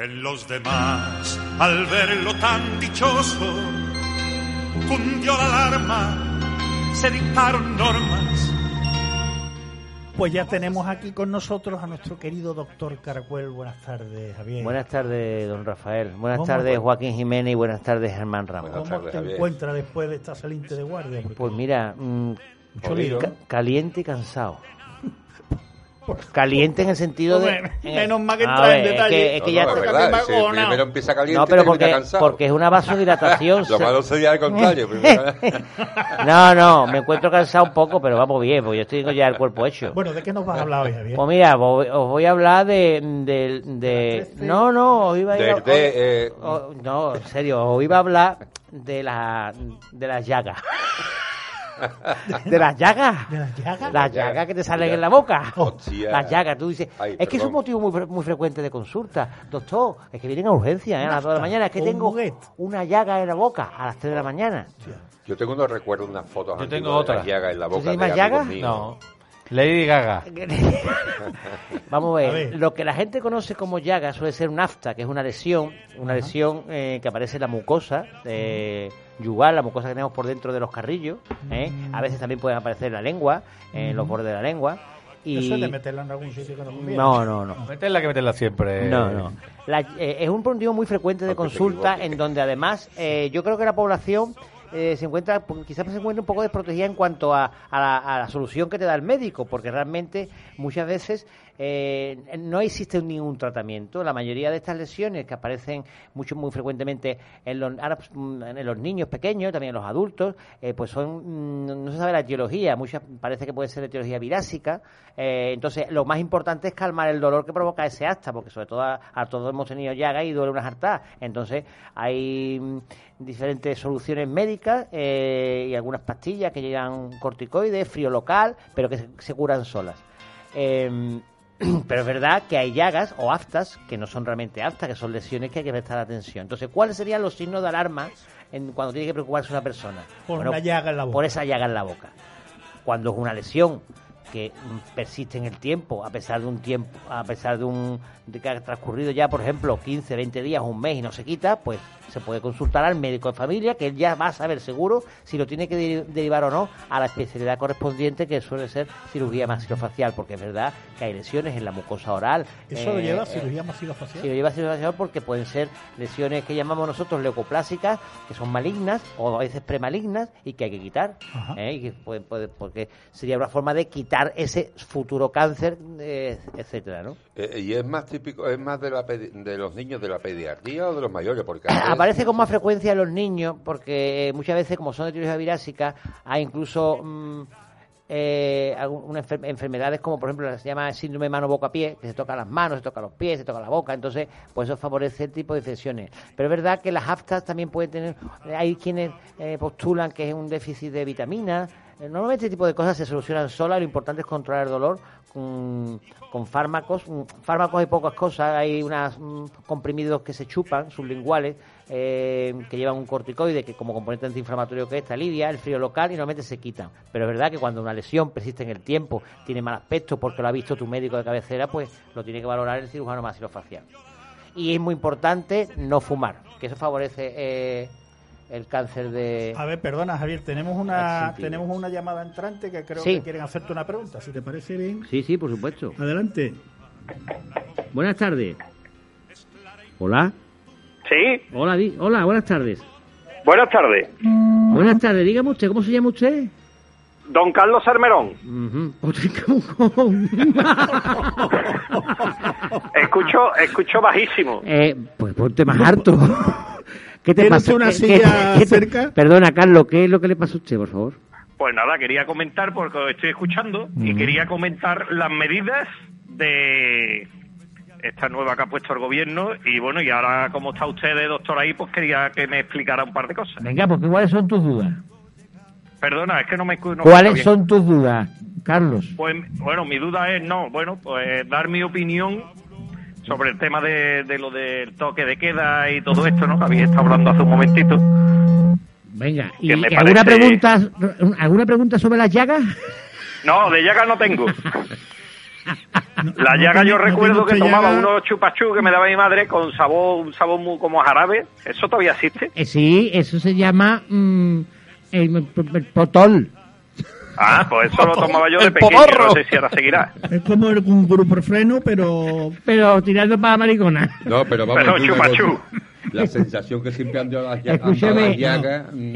Speaker 8: En los demás, al verlo tan dichoso, cundió la alarma, se dictaron normas.
Speaker 2: Pues ya tenemos aquí con nosotros a nuestro querido doctor Caracuel. Buenas tardes, Javier.
Speaker 3: Buenas tardes, don Rafael. Buenas
Speaker 2: ¿Cómo
Speaker 3: tardes, Joaquín Jiménez y buenas tardes, Germán Ramos.
Speaker 4: Buenas
Speaker 2: ¿Cómo
Speaker 4: tardes,
Speaker 2: te
Speaker 4: Javier.
Speaker 2: encuentras después de esta saliente de guardia? Porque
Speaker 3: Pues mira, mm, caliente y cansado. Caliente en el sentido de...
Speaker 2: Menos mal que entra en detalle.
Speaker 3: que- es que
Speaker 4: No,
Speaker 3: ya
Speaker 4: no,
Speaker 3: está-
Speaker 4: es verdad,
Speaker 2: me
Speaker 4: si
Speaker 2: agonao.
Speaker 4: primero empieza caliente
Speaker 3: No, pero porque,
Speaker 4: cansado.
Speaker 3: porque es una vasodilatación. *laughs*
Speaker 4: Lo malo sería al contrario. *laughs* primero-
Speaker 3: No, no, me encuentro cansado un poco, pero vamos bien, porque yo estoy ya el cuerpo hecho.
Speaker 2: Bueno, ¿de qué nos vas a hablar hoy, Javier?
Speaker 3: Pues mira, voy- os voy a hablar de... de, de- no, no, os iba a ir a-
Speaker 4: eh,
Speaker 3: no, en serio, os iba a hablar de la de las llagas. *laughs* de las llagas.
Speaker 2: ¿De las llagas?
Speaker 3: Las llagas que te salen en la boca.
Speaker 4: Hostia.
Speaker 3: Las llagas, tú dices.
Speaker 4: Ay,
Speaker 3: es que es un motivo muy, fre- muy frecuente de consulta. Doctor, es que vienen a urgencia ¿eh? a las 2 de la mañana. Es que
Speaker 2: un
Speaker 3: tengo una llaga en la boca a las 3 de la mañana.
Speaker 4: Yo tengo unos recuerdos, unas fotos
Speaker 5: Yo tengo
Speaker 4: de
Speaker 5: otra.
Speaker 4: las llagas en la
Speaker 3: ¿Tú
Speaker 4: boca
Speaker 3: tienes
Speaker 4: de
Speaker 3: más llagas?
Speaker 5: No. Lady Gaga. *laughs*
Speaker 3: Vamos a ver,
Speaker 2: A ver.
Speaker 3: lo que la gente conoce como llaga suele ser un afta, que es una lesión, una lesión eh, que aparece en la mucosa eh, yugal, la mucosa que tenemos por dentro de los carrillos. ¿eh?
Speaker 2: Mm.
Speaker 3: A veces también pueden aparecer en la lengua, en los bordes de la lengua. Y...
Speaker 2: Eso es de meterla en algún sitio que no conviene.
Speaker 3: No, no, no.
Speaker 5: Meterla que meterla siempre.
Speaker 3: No, no. La- eh, es un motivo muy frecuente de consulta en donde además eh, yo creo que la población eh, se encuentra, quizás se encuentra un poco desprotegida en cuanto a, a la, a la solución que te da el médico, porque realmente muchas veces eh, no existe ningún tratamiento. La mayoría de estas lesiones que aparecen mucho muy frecuentemente en los, pues, mm, en los niños pequeños, también en los adultos, eh, pues son mm, no se sabe la etiología. Muchas parece que puede ser etiología virásica. eh, entonces, lo más importante es calmar el dolor que provoca ese asta, porque sobre todo a, todos hemos tenido llagas y duele unas hartas. Entonces, hay mm, diferentes soluciones médicas eh, y algunas pastillas que llevan corticoides, frío local, pero que se, curan solas. Eh, *clears throat* pero es verdad que hay llagas o aftas que no son realmente aftas, que son lesiones que hay que prestar atención. Entonces, ¿cuáles serían los signos de alarma en, cuando tiene que preocuparse una persona?
Speaker 2: Por una llaga en la boca.
Speaker 3: Por esa llaga en la boca. Cuando es una lesión que persiste en el tiempo, a pesar de un tiempo, a pesar de un de que ha transcurrido ya, por ejemplo, 15, 20 días, un mes y no se quita, pues se puede consultar al médico de familia, que él ya va a saber seguro si lo tiene que deri- derivar o no a la especialidad correspondiente, que suele ser cirugía maxilofacial, porque es verdad que hay lesiones en la mucosa oral.
Speaker 2: ¿Eso lo
Speaker 3: eh,
Speaker 2: lleva
Speaker 3: eh,
Speaker 2: cirugía maxilofacial?
Speaker 3: Sí, lo lleva cirugía porque pueden ser lesiones que llamamos nosotros leucoplásicas, que son malignas o a veces premalignas y que hay que quitar. ¿eh? Y que puede- puede- porque sería una forma de quitar ese futuro cáncer, eh, etcétera, ¿no?
Speaker 4: Eh, y es más típico, es más de, la pedi- de los niños de la pediatría o de los mayores, porque a veces-
Speaker 3: Aparece con más frecuencia en los niños porque eh, muchas veces, como son de tiroides virásica, hay incluso mm, eh, enfer- enfermedades como, por ejemplo, se llama síndrome mano-boca-pie, que se tocan las manos, se tocan los pies, se toca la boca, entonces, pues eso favorece el tipo de infecciones. Pero es verdad que las aftas también pueden tener, hay quienes eh, postulan que es un déficit de vitaminas. Eh, Normalmente este tipo de cosas se solucionan solas, lo importante es controlar el dolor con, con fármacos. Mm, Fármacos hay pocas cosas, hay unos comprimidos que se chupan, sublinguales, eh, que llevan un corticoide que como componente antiinflamatorio que es, alivia el frío local y normalmente se quitan. Pero es verdad que cuando una lesión persiste en el tiempo, tiene mal aspecto porque lo ha visto tu médico de cabecera, pues lo tiene que valorar el cirujano maxilofacial. Y es muy importante no fumar, que eso favorece eh, el cáncer de...
Speaker 2: A ver, perdona, Javier, tenemos una tenemos una llamada entrante que creo
Speaker 3: Sí.
Speaker 2: que quieren hacerte una pregunta, si te parece bien.
Speaker 3: Sí, sí, por supuesto.
Speaker 2: Adelante.
Speaker 3: Buenas tardes. Hola.
Speaker 9: Sí,
Speaker 3: Hola, di- hola, buenas tardes.
Speaker 9: buenas tardes.
Speaker 3: Buenas tardes, dígame usted, ¿cómo se llama usted?
Speaker 9: Don Carlos Armerón. *laughs*
Speaker 3: Pues, *laughs*
Speaker 9: Escucho, escucho bajísimo.
Speaker 3: eh, pues ponte más harto. *laughs* ¿Qué te
Speaker 2: ¿Tiene
Speaker 3: pasa?
Speaker 2: una
Speaker 3: ¿Qué-
Speaker 2: silla
Speaker 3: qué- qué te-
Speaker 2: cerca?
Speaker 3: Perdona, Carlos, ¿qué es lo que le pasa a usted, por favor?
Speaker 9: Pues nada, quería comentar porque os estoy escuchando y quería comentar las medidas de esta nueva que ha puesto el gobierno y bueno, y ahora como está usted de doctor ahí, pues quería que me explicara un par de cosas.
Speaker 3: Venga, porque ¿cuáles son tus dudas?
Speaker 9: Perdona, es que no me escu- no
Speaker 3: ¿Cuáles son tus dudas, Carlos?
Speaker 9: Pues bueno, mi duda es, no, bueno, pues dar mi opinión sobre el tema de, de lo del toque de queda y todo esto, ¿no? Que había estado hablando hace un momentito.
Speaker 3: Venga, ¿y
Speaker 9: me
Speaker 3: alguna
Speaker 9: parece-
Speaker 3: pregunta alguna pregunta sobre las llagas?
Speaker 9: No, de llaga no tengo. La llaga yo
Speaker 2: no
Speaker 9: recuerdo que tomaba
Speaker 2: llaga.
Speaker 9: unos chupachú que me daba mi madre con sabor, un sabor muy como jarabe. ¿Eso todavía existe?
Speaker 3: Eh, sí, eso se llama mm, el, el potol.
Speaker 9: Ah, pues eso lo tomaba yo de
Speaker 5: El
Speaker 9: pequeño, no sé si ahora seguirá.
Speaker 2: Es como el- un grupo freno, pero
Speaker 3: Pero tirando para maricona.
Speaker 4: No, pero vamos
Speaker 9: Pero chupachú.
Speaker 4: La sensación que siempre han dado las llagas.
Speaker 3: Escúchame,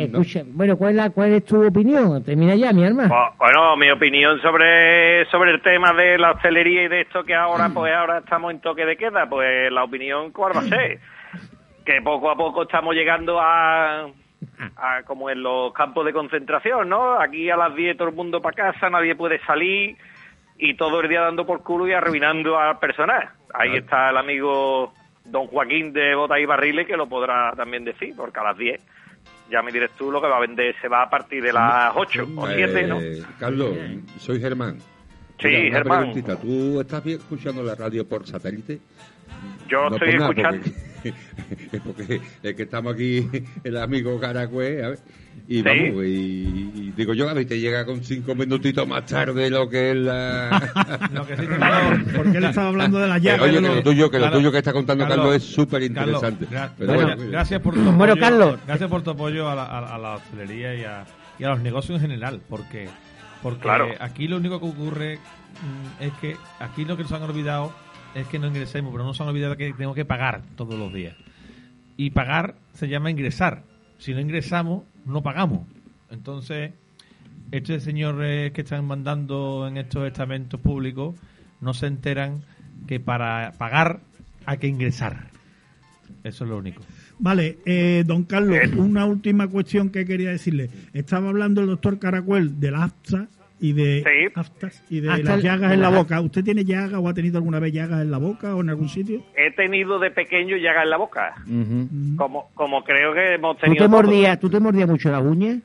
Speaker 4: no.
Speaker 3: Bueno, ¿cuál es, la, ¿cuál es tu opinión? Termina ya, mi hermano.
Speaker 9: Bu- Bueno, mi opinión sobre, sobre el tema de la hostelería y de esto que ahora, pues ahora estamos en toque de queda, pues la opinión, ¿cuál va a ser? Que poco a poco estamos llegando a, a como en los campos de concentración, ¿no? Aquí a las 10 todo el mundo para casa, nadie puede salir y todo el día dando por culo y arruinando al personal. Ahí está el amigo don Joaquín de Botas y Barriles que lo podrá también decir, porque a las 10 ya me dirás tú lo que va a vender, se va a partir de las 8 o 7, ¿no?
Speaker 4: Eh, Carlos, soy Germán.
Speaker 9: Sí,
Speaker 4: Mira, una
Speaker 9: Germán.
Speaker 4: preguntita. ¿Tú estás escuchando la radio por satélite?
Speaker 9: Yo
Speaker 4: No
Speaker 9: estoy escuchando.
Speaker 4: Porque, *laughs* porque es que estamos aquí, el amigo Caracue, a ver, y
Speaker 9: Sí.
Speaker 4: vamos, y, y digo yo, a ver, te llega con cinco minutitos más tarde lo que es la... *laughs*
Speaker 10: Lo que sí
Speaker 2: Porque él estaba hablando de las
Speaker 4: Eh,
Speaker 2: llaves.
Speaker 4: Oye, que lo tuyo, que lo tuyo que está contando Carlos,
Speaker 10: Carlos,
Speaker 4: es súper interesante.
Speaker 10: Gra-
Speaker 4: Pero
Speaker 10: gracias,
Speaker 4: bueno,
Speaker 10: gracias por tu apoyo,
Speaker 3: Bueno, Carlos.
Speaker 10: gracias por tu apoyo a la, a, a la hostelería y a, y a los negocios en general, porque porque
Speaker 9: Claro.
Speaker 10: aquí lo único que ocurre mm, es que aquí lo que nos han olvidado es que no ingresemos, pero no nos han olvidado que tenemos que pagar todos los días. Y pagar se llama ingresar. Si no ingresamos, no pagamos. Entonces, estos señores que están mandando en estos estamentos públicos no se enteran que para pagar hay que ingresar. Eso es lo único.
Speaker 2: Vale, eh, don Carlos, una última cuestión que quería decirle. Estaba hablando el doctor Caracuel del afta y de
Speaker 9: Sí.
Speaker 2: aftas y de
Speaker 3: Hasta
Speaker 2: las llagas en la boca. ¿Usted tiene llagas o ha tenido alguna vez llagas en la boca o en algún sitio?
Speaker 9: He tenido de pequeño llaga en la boca,
Speaker 3: Ujú.
Speaker 9: como como creo que hemos
Speaker 3: ¿Tú
Speaker 9: tenido
Speaker 3: te
Speaker 9: todos.
Speaker 3: mordías, tú te mordías mucho las uñas?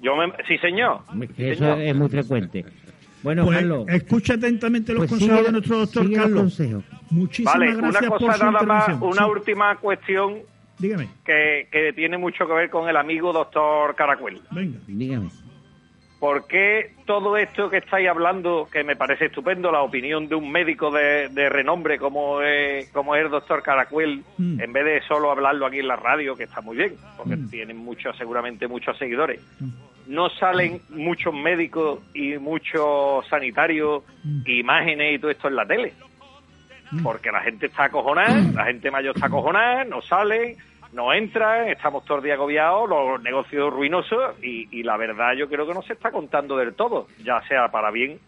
Speaker 9: Yo me... Sí, señor. Sí,
Speaker 3: Eso
Speaker 9: señor.
Speaker 3: es muy frecuente. Bueno,
Speaker 2: Pues
Speaker 3: Carlos,
Speaker 2: escucha atentamente los
Speaker 3: pues
Speaker 2: consejos
Speaker 3: sigue-
Speaker 2: de nuestro doctor
Speaker 3: sigue los
Speaker 2: Carlos.
Speaker 3: consejos.
Speaker 2: Muchísimas
Speaker 9: Vale, una
Speaker 2: gracias por
Speaker 9: cosa
Speaker 2: su
Speaker 9: nada más, una
Speaker 2: Sí,
Speaker 9: última cuestión
Speaker 2: Dígame,
Speaker 9: que, que tiene mucho que ver con el amigo doctor Caracuel.
Speaker 2: venga.
Speaker 3: dígame.
Speaker 9: ¿Por qué todo esto que estáis hablando, que me parece estupendo, la opinión de un médico de, de renombre como es, como es el doctor Caracuel,
Speaker 2: Mm.
Speaker 9: en vez de solo hablarlo aquí en la radio, que está muy bien, porque
Speaker 2: Mm.
Speaker 9: tienen muchos, seguramente muchos seguidores, no salen muchos médicos y muchos sanitarios,
Speaker 2: Mm.
Speaker 9: imágenes y todo esto en la tele?
Speaker 2: Mm.
Speaker 9: Porque la gente está acojonada, la gente mayor está acojonada, no salen, no entran, estamos todos el día agobiados, los negocios ruinosos y, y la verdad yo creo que no se está contando del todo, ya sea para bien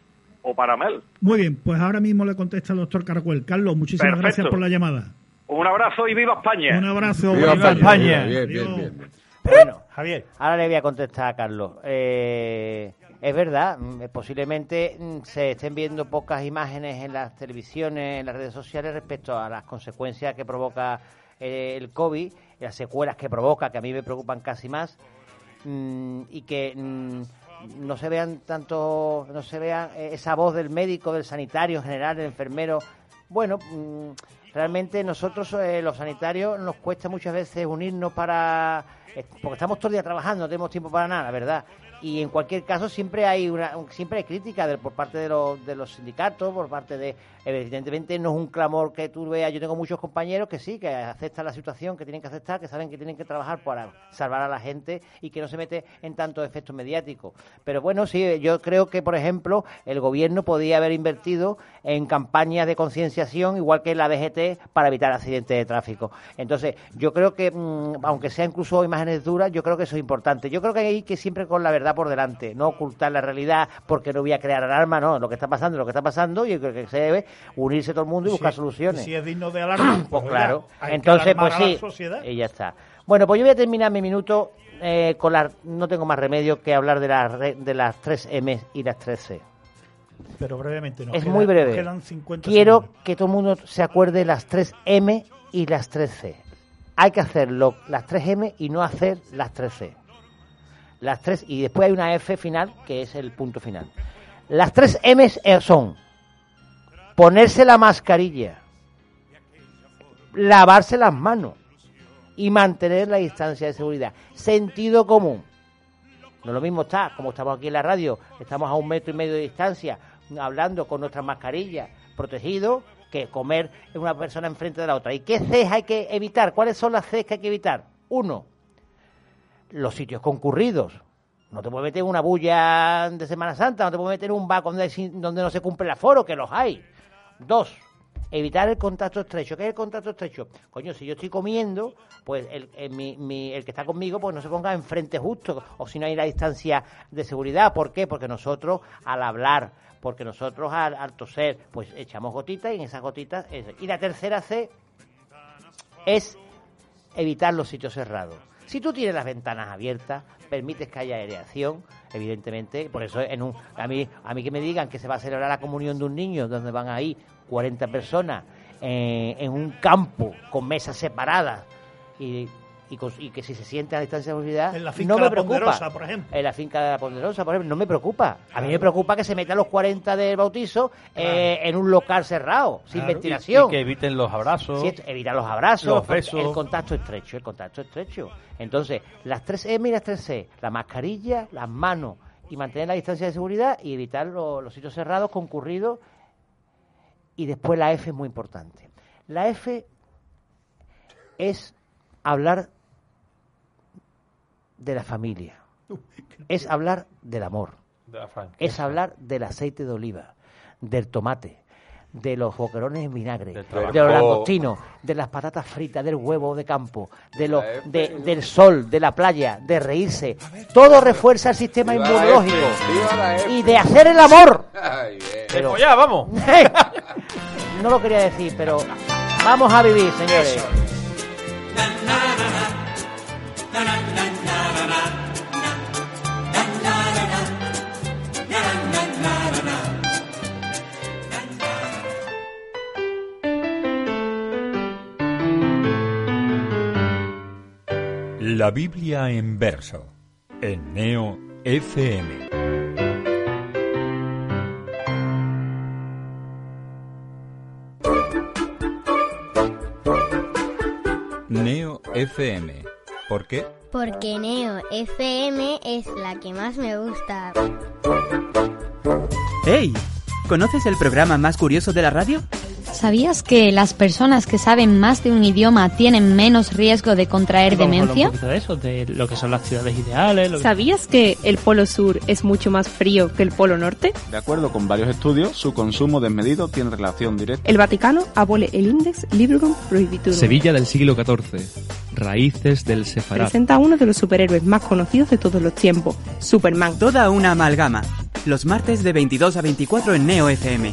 Speaker 9: o para mal.
Speaker 2: Muy bien, pues ahora mismo le contesta el doctor Caracuel. Carlos, muchísimas
Speaker 9: Perfecto.
Speaker 2: gracias por la llamada.
Speaker 9: Un abrazo y viva España.
Speaker 2: Un abrazo.
Speaker 4: Viva
Speaker 2: buenas
Speaker 4: España. Bien, bien, bien, bien.
Speaker 3: Bueno,
Speaker 2: Javier.
Speaker 3: ahora le voy a contestar a Carlos. Eh, es verdad, mm, posiblemente mm, se estén viendo pocas imágenes en las televisiones, en las redes sociales respecto a las consecuencias que provoca eh, el COVID, las secuelas que provoca, que a mí me preocupan casi más, mm, y que mm, no se vean tanto, no se vea eh, esa voz del médico, del sanitario en general, del enfermero. Bueno, mm, realmente nosotros eh, los sanitarios nos cuesta muchas veces unirnos para eh, porque estamos todo el día trabajando, no tenemos tiempo para nada, verdad. Y en cualquier caso siempre hay una un- siempre hay crítica de- por parte de los, de los sindicatos, por parte de evidentemente no es un clamor que tú veas. Yo tengo muchos compañeros que sí, que aceptan la situación, que tienen que aceptar, que saben que tienen que trabajar para salvar a la gente y que no se mete en tantos efectos mediáticos. Pero bueno, sí, yo creo que por ejemplo el gobierno podía haber invertido en campañas de concienciación igual que la DGT para evitar accidentes de tráfico. Entonces, yo creo que mm, aunque sea incluso imágenes duras, yo creo que eso es importante. Yo creo que hay que siempre con la verdad por delante, no ocultar la realidad porque no voy a crear alarma, no, lo que está pasando, es lo que está pasando y creo que se debe unirse todo el mundo y buscar
Speaker 2: Si-
Speaker 3: soluciones.
Speaker 2: Si es digno de alarma, *clears throat*
Speaker 3: Pues claro.
Speaker 2: hay
Speaker 3: Entonces, pues
Speaker 2: la
Speaker 3: sí.
Speaker 2: sociedad.
Speaker 3: Y ya está. Bueno, pues yo voy a terminar mi minuto eh, con las. No tengo más remedio que hablar de las, re- de las 3 M y las 3 C.
Speaker 2: Pero brevemente, nos
Speaker 3: es
Speaker 2: queda-
Speaker 3: muy breve.
Speaker 2: quedan 50
Speaker 3: Quiero
Speaker 2: segundos.
Speaker 3: que todo el mundo se acuerde las 3 M y las 3 C. Hay que hacer lo- las 3 M y no hacer las 3 C. Las tres, y después hay una F final, que es el punto final. Las 3 M son ponerse la mascarilla, lavarse las manos y mantener la distancia de seguridad. Sentido común. No lo mismo está, como estamos aquí en la radio, estamos a un metro y medio de distancia, hablando con nuestras mascarillas, protegidos, que comer una persona enfrente de la otra. ¿Y qué Cs hay que evitar? ¿Cuáles son las Cs que hay que evitar? Uno, los sitios concurridos. No te puedes meter una bulla de Semana Santa, no te puedes meter en un bar donde, donde no se cumple el aforo, que los hay. Dos, evitar el contacto estrecho. ¿Qué es el contacto estrecho? Coño, si yo estoy comiendo, pues el, el- mi- el que está conmigo pues no se ponga enfrente justo, o si no hay la distancia de seguridad. ¿Por qué? Porque nosotros al hablar, porque nosotros al, al toser, pues echamos gotitas y en esas gotitas... es- Y la tercera C es evitar los sitios cerrados. Si tú tienes las ventanas abiertas, permites que haya aireación, evidentemente, por eso en un, a mí a mí que me digan que se va a celebrar la comunión de un niño donde van ahí 40 personas eh, en un campo con mesas separadas y, y, que si se siente a distancia de seguridad,
Speaker 2: En la finca
Speaker 3: no me
Speaker 2: La
Speaker 3: preocupa.
Speaker 2: Ponderosa, por ejemplo.
Speaker 3: En la finca de la Ponderosa, por ejemplo, no me preocupa. A mí me preocupa que se metan los 40 del bautizo eh, en un local cerrado, sin
Speaker 5: Claro.
Speaker 3: ventilación.
Speaker 5: Y, y que eviten los abrazos.
Speaker 3: Sí, evitar los abrazos,
Speaker 5: Los besos.
Speaker 3: el contacto estrecho, el contacto estrecho. Entonces, las tres M y las tres C, la mascarilla, las manos y mantener la distancia de seguridad y evitar lo- los sitios cerrados, concurridos. Y después la F es muy importante. La F es hablar de la familia, es hablar del amor,
Speaker 5: De la franqueza.
Speaker 3: es hablar del aceite de oliva, del tomate, de los boquerones en vinagre, de los langostinos, de las patatas fritas, del huevo de campo, de los, de- del sol, de la playa, de reírse. Todo refuerza el sistema inmunológico. Y de hacer el amor. Pero-
Speaker 5: Pues ya, vamos. *laughs*
Speaker 3: no lo quería decir, pero vamos a vivir, señores.
Speaker 1: La Biblia en verso, en Neo FM. Neo FM. ¿Por qué?
Speaker 11: Porque Neo FM es la que más me gusta.
Speaker 12: ¡Hey! ¿Conoces el programa más curioso de la radio?
Speaker 13: ¿Sabías que las personas que saben más de un idioma tienen menos riesgo de contraer
Speaker 14: Vamos
Speaker 13: demencia?
Speaker 14: un de eso, de lo que son las ciudades ideales. lo que-
Speaker 15: ¿Sabías que el Polo Sur es mucho más frío que el Polo Norte?
Speaker 16: De acuerdo con varios estudios, su consumo desmedido tiene relación directa.
Speaker 15: El Vaticano abole el Index Librum Prohibitorum.
Speaker 17: Sevilla del siglo XIV. Raíces del Sefarad.
Speaker 15: Presenta a uno de los superhéroes más conocidos de todos los tiempos, Superman.
Speaker 12: Toda una amalgama. Los martes de 22 a 24 en Neo FM.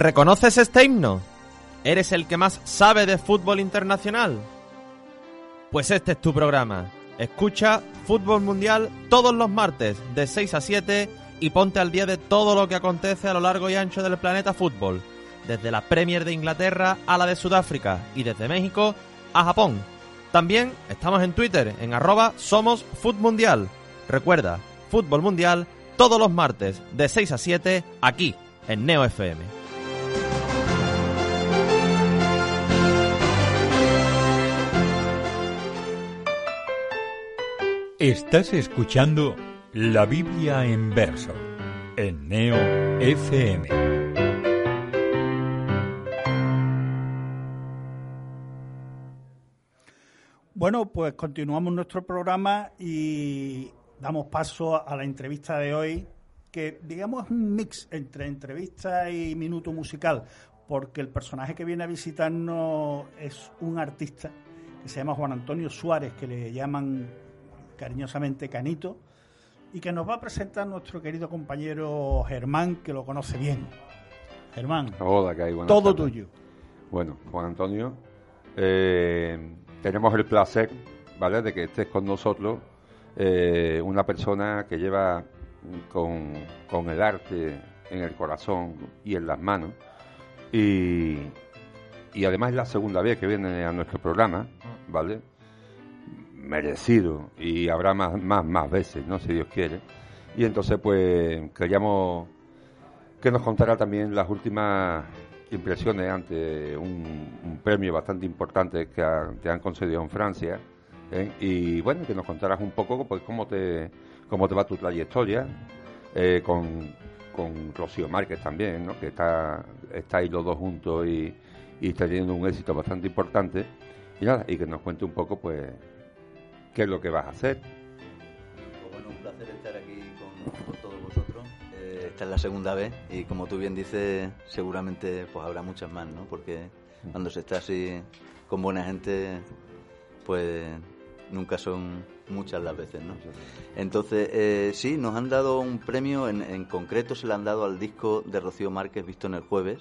Speaker 18: ¿Reconoces este himno? ¿Eres el que más sabe de fútbol internacional? Pues este es tu programa. Escucha Fútbol Mundial todos los martes de 6 a 7 y ponte al día de todo lo que acontece a lo largo y ancho del planeta fútbol, desde la Premier de Inglaterra a la de Sudáfrica y desde México a Japón. También estamos en Twitter en arroba somos Mundial. Recuerda, Fútbol Mundial todos los martes de 6 a 7 aquí en Neo FM.
Speaker 1: Estás escuchando La Biblia en verso en Neo FM.
Speaker 2: Bueno, pues continuamos nuestro programa y damos paso a la entrevista de hoy, que digamos es un mix entre entrevista y minuto musical, porque el personaje que viene a visitarnos es un artista que se llama Juan Antonio Suárez, que le llaman cariñosamente Canito, y que nos va a presentar nuestro querido compañero Germán, que lo conoce bien. Germán, todo
Speaker 4: tardes.
Speaker 2: tuyo.
Speaker 4: Bueno, Juan Antonio, eh, tenemos el placer, ¿vale?, de que estés con nosotros, eh, una persona que lleva con, con el arte en el corazón y en las manos. Y, y además es la segunda vez que viene a nuestro programa, ¿vale? Merecido y habrá más, más, más veces, ¿no? Si Dios quiere. Y entonces, pues, queríamos que nos contara también las últimas impresiones ante un, premio bastante importante que ha- te han concedido en Francia. ¿eh? Y bueno, que nos contaras un poco pues cómo te, cómo te va tu trayectoria eh, con, con Rocío Márquez también, ¿no? que está, estáis los dos juntos y, y está teniendo un éxito bastante importante. Y nada, y que nos cuente un poco pues qué es lo que vas a hacer.
Speaker 19: Pues bueno, un placer estar aquí con, todos vosotros. Eh, esta es la segunda vez y como tú bien dices, seguramente pues habrá muchas más, ¿no? Porque cuando se está así con buena gente, pues nunca son muchas las veces, ¿no? Entonces, eh, sí, nos han dado un premio, en, concreto se le han dado al disco de Rocío Márquez visto en el jueves,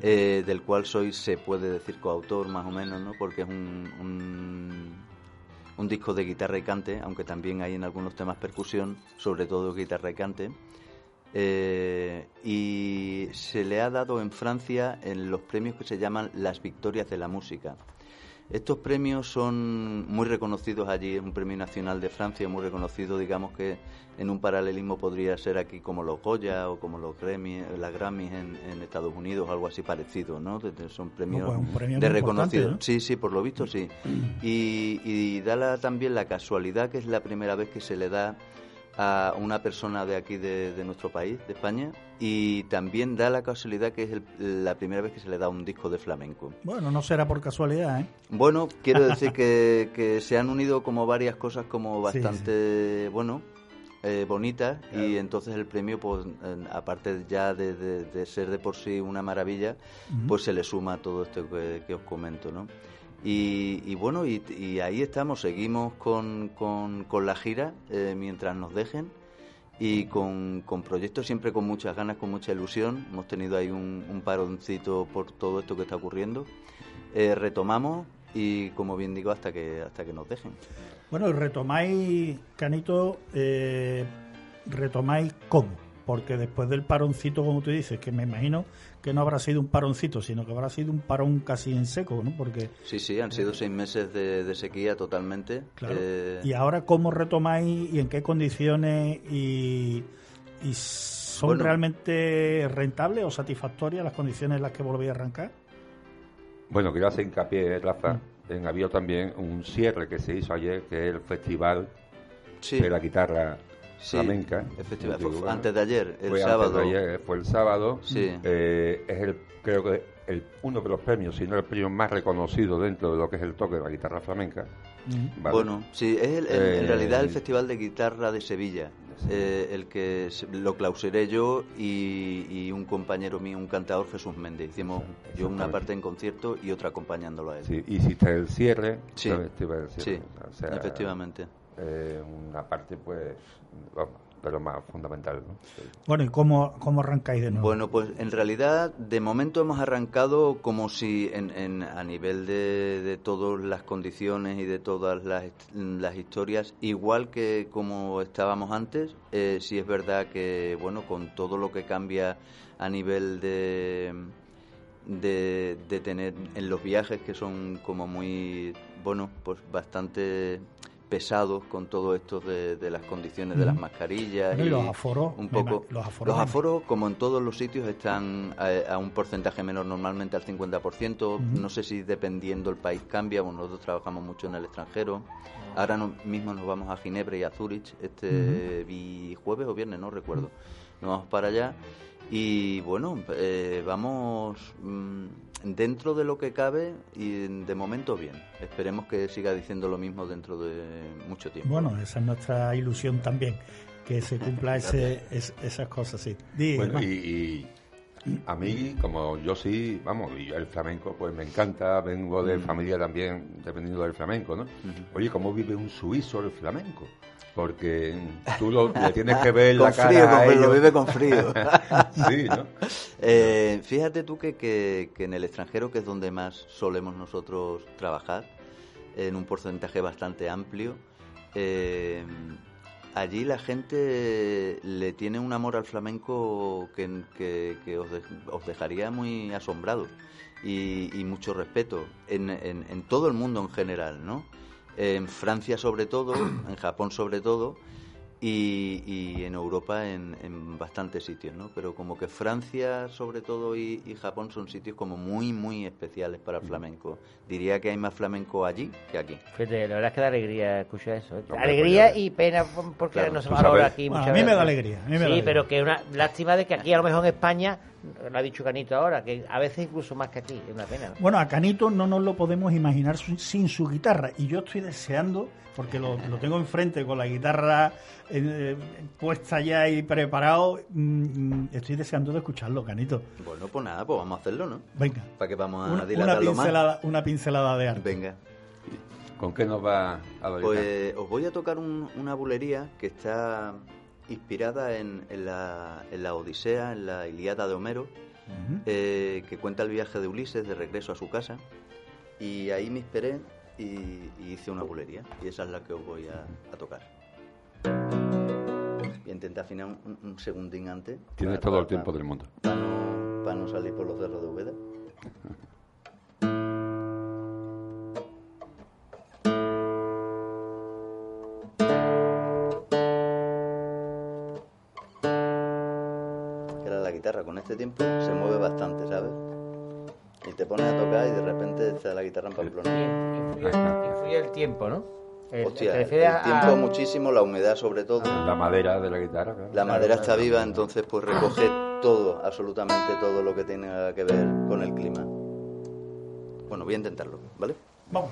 Speaker 19: eh, del cual soy, se puede decir, coautor más o menos, ¿no? Porque es un, un disco de guitarra y cante, aunque también hay en algunos temas percusión, sobre todo guitarra y cante. Eh, y se le ha dado en Francia en los premios que se llaman las Victorias de la Música. Estos premios son muy reconocidos allí, es un premio nacional de Francia, muy reconocido, digamos que en un paralelismo podría ser aquí como los Goya o como los Grammy, las Grammys en, en Estados Unidos, algo así parecido, ¿no? Son premios
Speaker 2: pues premio
Speaker 19: de reconocidos.
Speaker 2: ¿no?
Speaker 19: Sí, sí, por lo visto sí. Y, y da la- también la casualidad que es la primera vez que se le da a una persona de aquí de, de nuestro país, de España, y también da la casualidad que es el- la primera vez que se le da un disco de flamenco.
Speaker 2: Bueno, no será por casualidad, ¿eh?
Speaker 19: Bueno, quiero decir *laughs* que, que se han unido como varias cosas como
Speaker 2: Sí,
Speaker 19: bastante, bueno, eh, bonitas y entonces el premio, pues aparte ya de, de- de ser de por sí una maravilla, pues se le suma todo esto que, que os comento, ¿no? Y, bueno, y, ahí estamos, seguimos con, con, la gira eh, mientras nos dejen y con, con proyectos siempre con muchas ganas, con mucha ilusión. Hemos tenido ahí un, un paroncito por todo esto que está ocurriendo. Eh, retomamos y, como bien digo, hasta que, hasta que nos dejen.
Speaker 2: Bueno, retomáis, Canito, eh, retomáis cómo. Porque después del paroncito, como tú dices, que me imagino que no habrá sido un paroncito, sino que habrá sido un parón casi en seco, ¿no? Porque,
Speaker 19: Sí, sí, han sido seis meses de, de sequía totalmente.
Speaker 2: claro.
Speaker 19: Eh,
Speaker 2: ¿Y ahora cómo retomáis y en qué condiciones y, y son
Speaker 19: Bueno.
Speaker 2: realmente rentables o satisfactorias las condiciones en las que volvéis a arrancar?
Speaker 4: Bueno, quiero hacer hincapié, Rafa,
Speaker 2: Mm.
Speaker 4: en había también un cierre que se hizo ayer, que es el Festival
Speaker 19: Sí.
Speaker 4: de la Guitarra
Speaker 19: Sí,
Speaker 4: Flamenca.
Speaker 19: efectivamente.
Speaker 4: Digo,
Speaker 19: Fue antes de ayer, el
Speaker 4: fue
Speaker 19: sábado.
Speaker 4: Antes de ayer, fue el sábado.
Speaker 19: Sí.
Speaker 4: Eh, es el, creo que el, uno de los premios, si no el premio más reconocido dentro de lo que es el toque de la guitarra flamenca. ¿vale?
Speaker 19: Bueno, sí, es el- el- en
Speaker 4: Eh,
Speaker 19: realidad el Festival de Guitarra de Sevilla, eh, el que se- lo clausuré yo y, y un compañero mío, un cantador, Jesús Méndez. Hicimos yo una parte en concierto y otra acompañándolo a él.
Speaker 4: Sí, hiciste el cierre.
Speaker 19: Sí.
Speaker 4: del Cierre,
Speaker 19: Sí,
Speaker 4: o sea,
Speaker 19: efectivamente.
Speaker 4: Eh, una parte, pues, vamos, de lo más fundamental. ¿no?
Speaker 2: Bueno, ¿y cómo, cómo arrancáis de nuevo?
Speaker 19: Bueno, pues en realidad de momento hemos arrancado como si en, en- a nivel de, de todas las condiciones y de todas las, las historias, igual que como estábamos antes, eh, sí es verdad que, bueno, con todo lo que cambia a nivel de, de, de tener en los viajes que son como muy, bueno, pues bastante pesados con todo esto de, de las condiciones de las
Speaker 2: Ujú.
Speaker 19: mascarillas
Speaker 2: Bueno, y los aforos,
Speaker 19: un poco
Speaker 2: los aforos
Speaker 19: los aforos como en todos los sitios están a, a un porcentaje menor normalmente al 50%
Speaker 2: Ujú.
Speaker 19: no sé si dependiendo el país cambia bueno, nosotros trabajamos mucho en el extranjero. Ahora no- mismo nos vamos a Ginebra y a Zurich este vi- jueves o viernes no recuerdo. Nos vamos para allá y bueno eh, vamos mm, dentro de lo que cabe y de momento bien. Esperemos que siga diciendo lo mismo dentro de mucho tiempo.
Speaker 2: Bueno, esa es nuestra ilusión también, que se cumpla *laughs* ese, es- esas cosas, sí.
Speaker 4: Bueno, y a mí, como yo sí, vamos, y el flamenco pues me encanta, vengo de
Speaker 19: Mm.
Speaker 4: familia también dependiendo del flamenco, ¿no? Oye, ¿cómo vive un suizo el flamenco? Porque tú lo, le tienes que *laughs* ver
Speaker 19: con
Speaker 4: la cara
Speaker 19: frío,
Speaker 4: a
Speaker 19: con- lo
Speaker 4: ellos.
Speaker 19: vive con frío. *laughs*
Speaker 4: sí, ¿no? *laughs*
Speaker 19: Eh, fíjate tú que, que, que en el extranjero, que es donde más solemos nosotros trabajar, en un porcentaje bastante amplio, eh, allí la gente le tiene un amor al flamenco que, os, os dejaría muy asombrados y, mucho respeto en- en todo el mundo en general, ¿no? En Francia sobre todo, en Japón sobre todo y, y en Europa en, en bastantes sitios, ¿no? Pero como que Francia sobre todo y, y Japón son sitios como muy, muy especiales para el flamenco. Diría que hay más flamenco allí que aquí.
Speaker 3: Fíjate, la verdad es que da alegría escuchar eso. ¿eh?
Speaker 19: Hombre,
Speaker 3: alegría
Speaker 19: pues ya
Speaker 3: y pena por- porque
Speaker 19: Claro,
Speaker 3: no se
Speaker 19: tú
Speaker 3: valora
Speaker 19: sabes.
Speaker 3: aquí
Speaker 2: Bueno,
Speaker 3: muchas
Speaker 2: a mí me da alegría, a mí me da
Speaker 3: sí,
Speaker 2: alegría.
Speaker 3: pero que una lástima de que aquí a lo mejor en España, lo ha dicho Canito ahora, que a veces incluso más que aquí, es una pena.
Speaker 2: Bueno, a Canito no nos lo podemos imaginar su- sin su guitarra. Y yo estoy deseando, porque lo, lo tengo enfrente con la guitarra eh, puesta ya y preparado, mm, mm, estoy deseando de escucharlo, Canito.
Speaker 19: Bueno, pues nada, pues vamos a hacerlo, ¿no?
Speaker 2: Venga.
Speaker 19: ¿Para que vamos a
Speaker 2: Una, una
Speaker 19: dilatarlo más?
Speaker 2: pincelada, una pincelada de arte.
Speaker 19: Venga.
Speaker 4: ¿Con qué nos va a doler?
Speaker 19: Pues os voy a tocar un- una bulería que está inspirada en, en la, en la Odisea, en la Ilíada de Homero, eh, que cuenta el viaje de Ulises de regreso a su casa. Y ahí me inspiré y, y hice una bulería. Y esa es la que os voy a, a tocar. Voy a intentar afinar un, un- un segundín antes.
Speaker 4: Tienes
Speaker 19: para-
Speaker 4: todo el
Speaker 19: para-
Speaker 4: tiempo del mundo.
Speaker 19: Para no, para no salir por los cerros de Úbeda. *laughs* este tiempo se mueve bastante, ¿sabes? Y te pones a tocar y de repente está la guitarra en Pamplona.
Speaker 3: Influye el tiempo, ¿no? El-
Speaker 19: Hostia, el,
Speaker 3: a-
Speaker 19: tiempo muchísimo, la humedad sobre todo.
Speaker 4: La madera de la guitarra. claro.
Speaker 19: La madera está viva, entonces pues recoge todo, absolutamente todo lo que tenga que ver con el clima. Bueno, voy a intentarlo, ¿vale?
Speaker 2: Vamos.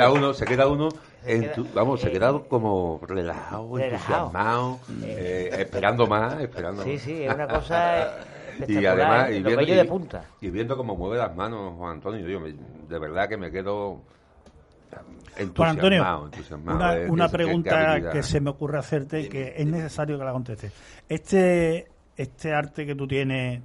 Speaker 4: Queda uno, se queda uno, en tu- vamos, se
Speaker 3: eh,
Speaker 4: queda como relajado,
Speaker 3: relajado.
Speaker 4: entusiasmado, eh, esperando más, esperando
Speaker 3: Sí,
Speaker 4: más.
Speaker 3: sí, es una cosa *laughs*
Speaker 4: y además,
Speaker 3: ¿eh?
Speaker 4: y
Speaker 3: Los
Speaker 4: viendo, y-
Speaker 3: de punta.
Speaker 4: y viendo cómo mueve las manos Juan Antonio, yo me- de verdad que me quedo entusiasmado,
Speaker 2: Juan Antonio,
Speaker 4: entusiasmado,
Speaker 2: una,
Speaker 4: eh,
Speaker 2: una pregunta que se me ocurre hacerte que es necesario que la contestes. Este, este arte que tú tienes,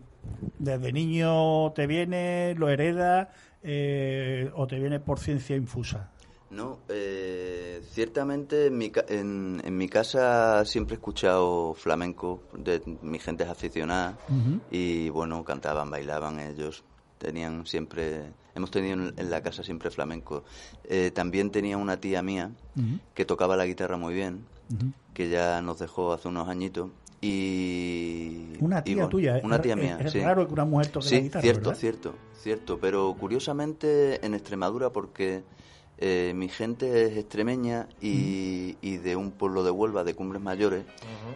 Speaker 2: desde niño te viene, lo heredas eh, o te viene por ciencia infusa.
Speaker 19: No, eh, ciertamente en mi, en, en mi casa siempre he escuchado flamenco, de, mi gente es aficionada y bueno, cantaban, bailaban ellos, tenían siempre, hemos tenido en, la casa siempre flamenco. Eh, también tenía una tía mía que tocaba la guitarra muy bien, que ya nos dejó hace unos añitos. Y,
Speaker 2: Una
Speaker 19: y
Speaker 2: tía
Speaker 19: bueno,
Speaker 2: tuya,
Speaker 19: una
Speaker 2: es-
Speaker 19: tía
Speaker 2: es-
Speaker 19: mía.
Speaker 2: es
Speaker 19: sí.
Speaker 2: raro que una mujer toque la
Speaker 19: Sí,
Speaker 2: guitarra,
Speaker 19: cierto,
Speaker 2: ¿verdad?
Speaker 19: cierto, cierto. Pero curiosamente en Extremadura, porque eh, mi gente es extremeña y, y de un pueblo de Huelva, de Cumbres Mayores,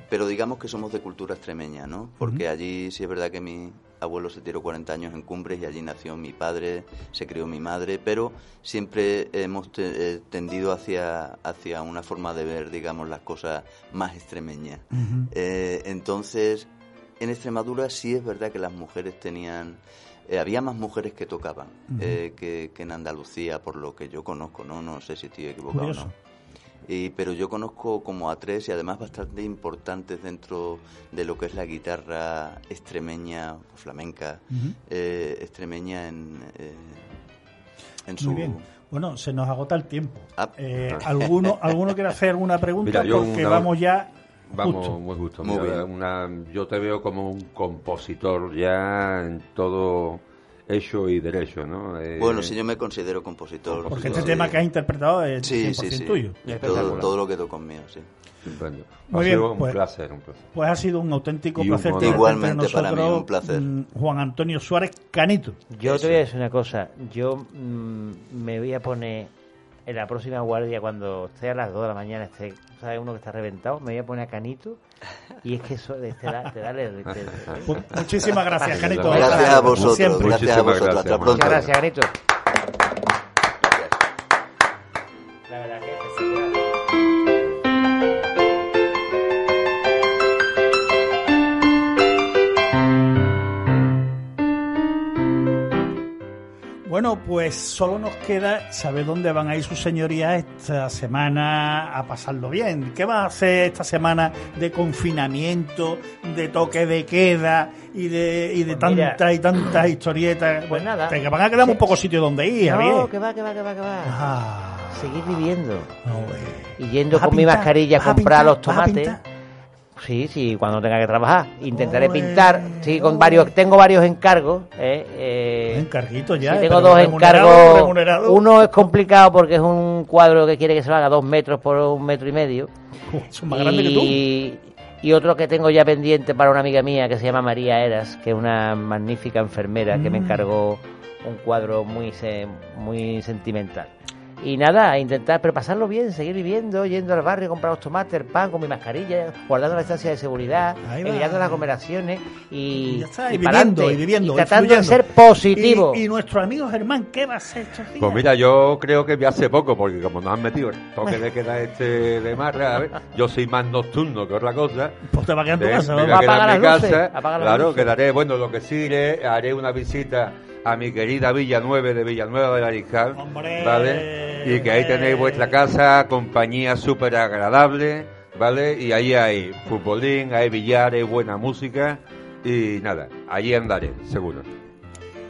Speaker 19: pero digamos que somos de cultura extremeña, ¿no? Porque allí sí es verdad que mi abuelo se tiró 40 años en Cumbres y allí nació mi padre, se crió mi madre, pero siempre hemos te- eh, tendido hacia, hacia una forma de ver, digamos, las cosas más extremeñas. Eh, entonces, en Extremadura sí es verdad que las mujeres tenían... eh, había más mujeres que tocaban eh, que, que en Andalucía, por lo que yo conozco, ¿no? No sé si estoy equivocado o no. Y, pero yo conozco como a tres y además bastante importantes dentro de lo que es la guitarra extremeña, flamenca, eh, extremeña en, eh, en su...
Speaker 2: Muy bien. Bueno, se nos agota el tiempo.
Speaker 19: Ah.
Speaker 2: Eh, ¿alguno, ¿Alguno quiere hacer alguna pregunta?
Speaker 4: Mira,
Speaker 2: Porque
Speaker 4: una-
Speaker 2: vamos ya
Speaker 4: Vamos,
Speaker 2: justo.
Speaker 4: muy justo.
Speaker 19: Muy
Speaker 4: Mira,
Speaker 19: bien.
Speaker 4: una- yo te veo como un compositor ya en todo hecho y derecho, ¿no? Eh,
Speaker 19: Bueno, si yo me considero compositor.
Speaker 2: Porque este
Speaker 19: sí.
Speaker 2: tema que has interpretado es
Speaker 19: Sí,
Speaker 2: 100%
Speaker 19: sí, sí.
Speaker 2: tuyo.
Speaker 19: Todo, todo lo que toco es mío, sí.
Speaker 4: Estupendo.
Speaker 2: Muy
Speaker 4: ha
Speaker 2: bien,
Speaker 4: sido un
Speaker 2: pues-
Speaker 4: placer, un placer.
Speaker 2: Pues ha sido un auténtico
Speaker 4: Y un
Speaker 2: placer.
Speaker 19: Igualmente
Speaker 2: entre
Speaker 19: para mí,
Speaker 2: nosotros,
Speaker 19: un placer.
Speaker 2: mm, Juan Antonio Suárez Canito.
Speaker 3: Yo te voy a decir una cosa. Yo mm, me voy a poner en la próxima guardia cuando esté a las 2 de la mañana, esté, ¿sabes? Uno que está reventado, me voy a poner a Canito y es que eso te da, te da el- te-
Speaker 2: muchísimas gracias, Canito.
Speaker 19: Gracias a vosotros,
Speaker 2: Siempre.
Speaker 19: gracias a vosotros. Hasta pronto.
Speaker 3: Muchas gracias, Canito.
Speaker 2: Bueno, pues solo nos queda saber dónde van a ir sus señorías esta semana a pasarlo bien. ¿Qué vas a hacer esta semana de confinamiento, de toque de queda y de, y de
Speaker 3: Pues
Speaker 2: tantas y tantas historietas?
Speaker 3: Pues nada.
Speaker 2: Te van a quedar un poco sitio donde ir, Javier.
Speaker 3: No, que va, que va, que va, que va.
Speaker 2: Ah,
Speaker 3: Seguir viviendo.
Speaker 2: no, güey.
Speaker 3: Y yendo
Speaker 2: ¿Vas a
Speaker 3: con mi mascarilla a
Speaker 2: ¿Vas a
Speaker 3: comprar
Speaker 2: pintar?
Speaker 3: los
Speaker 2: ¿Vas a
Speaker 3: tomates. Sí, sí, cuando tenga que trabajar. Intentaré pintar. Sí, con varios, tengo varios encargos. eh, eh,
Speaker 2: Encarguitos ya.
Speaker 3: sí, tengo dos
Speaker 2: remunerado,
Speaker 3: encargos.
Speaker 2: remunerado.
Speaker 3: Uno es complicado porque es un cuadro que quiere que se lo haga dos metros por un metro y medio.
Speaker 2: Son más grandes que tú.
Speaker 3: y, y otro que tengo ya pendiente para una amiga mía que se llama María Eras, que es una magnífica enfermera que me
Speaker 2: Mm.
Speaker 3: encargó un cuadro muy muy sentimental. Y nada, a intentar, pero pasarlo bien, seguir viviendo, yendo al barrio, comprar los tomates, el pan con mi mascarilla, guardando la distancia de seguridad, evitando las aglomeraciones y,
Speaker 2: Y ya está, y,
Speaker 3: y
Speaker 2: viviendo,
Speaker 3: pa'lante,
Speaker 2: y viviendo,
Speaker 3: y
Speaker 2: y
Speaker 3: tratando de ser positivo.
Speaker 2: Y, y nuestro amigo Germán, ¿qué va a hacer estos días?
Speaker 4: Pues mira, yo creo que hace poco, porque como nos han metido el toque de queda este de marra, a ver, yo soy más nocturno que otra cosa.
Speaker 2: Pues te va a quedar en tu casa.
Speaker 4: me
Speaker 2: ¿no?
Speaker 3: Va a
Speaker 4: quedar
Speaker 3: apagar
Speaker 4: en mi
Speaker 3: las luces,
Speaker 4: casa. Claro,
Speaker 3: luces.
Speaker 4: quedaré, bueno, lo que sí iré, haré una visita a mi querida Villa 9 de Villanueva de la Arijal,
Speaker 2: ¡Hombre!
Speaker 4: ¿vale? Y que ahí tenéis vuestra casa, compañía súper agradable, ¿vale? Y ahí hay futbolín, hay billares, buena música y nada, allí andaré, seguro.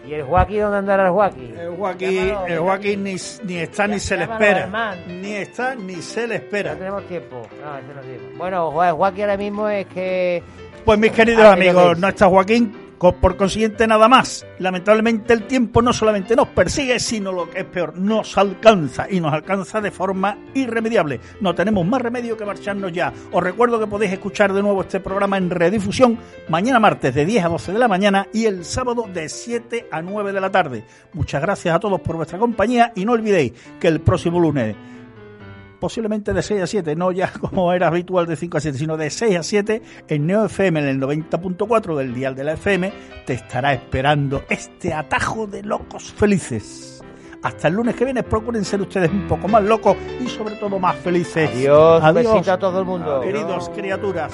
Speaker 3: ¿Y el Joaquín dónde andará el Joaquín?
Speaker 2: El Joaquín,
Speaker 3: Llámalo,
Speaker 2: el Joaquín ni, ni está ni se le espera. Ni está ni se le
Speaker 3: No
Speaker 2: espera.
Speaker 3: tenemos tiempo. No, ese no sirve. Bueno, Jo- Joaquín ahora mismo es que
Speaker 2: Pues mis queridos
Speaker 3: Ah,
Speaker 2: amigos,
Speaker 3: que-
Speaker 2: no está Joaquín, por consiguiente nada más. Lamentablemente el tiempo no solamente nos persigue, sino lo que es peor, nos alcanza y nos alcanza de forma irremediable. No tenemos más remedio que marcharnos ya. Os recuerdo que podéis escuchar de nuevo este programa en redifusión mañana martes de 10 a 12 de la mañana y el sábado de 7 a 9 de la tarde. Muchas gracias a todos por vuestra compañía y no olvidéis que el próximo lunes posiblemente de 6 a 7, no ya *laughs* como era habitual de 5 a 7, sino de 6 a 7 en Neo FM en el 90.4 del dial de la FM te estará esperando este atajo de locos felices. Hasta el lunes que viene, procuren ser ustedes un poco más locos y sobre todo más felices.
Speaker 3: Adiós, besito a todo el mundo.
Speaker 2: Queridos criaturas.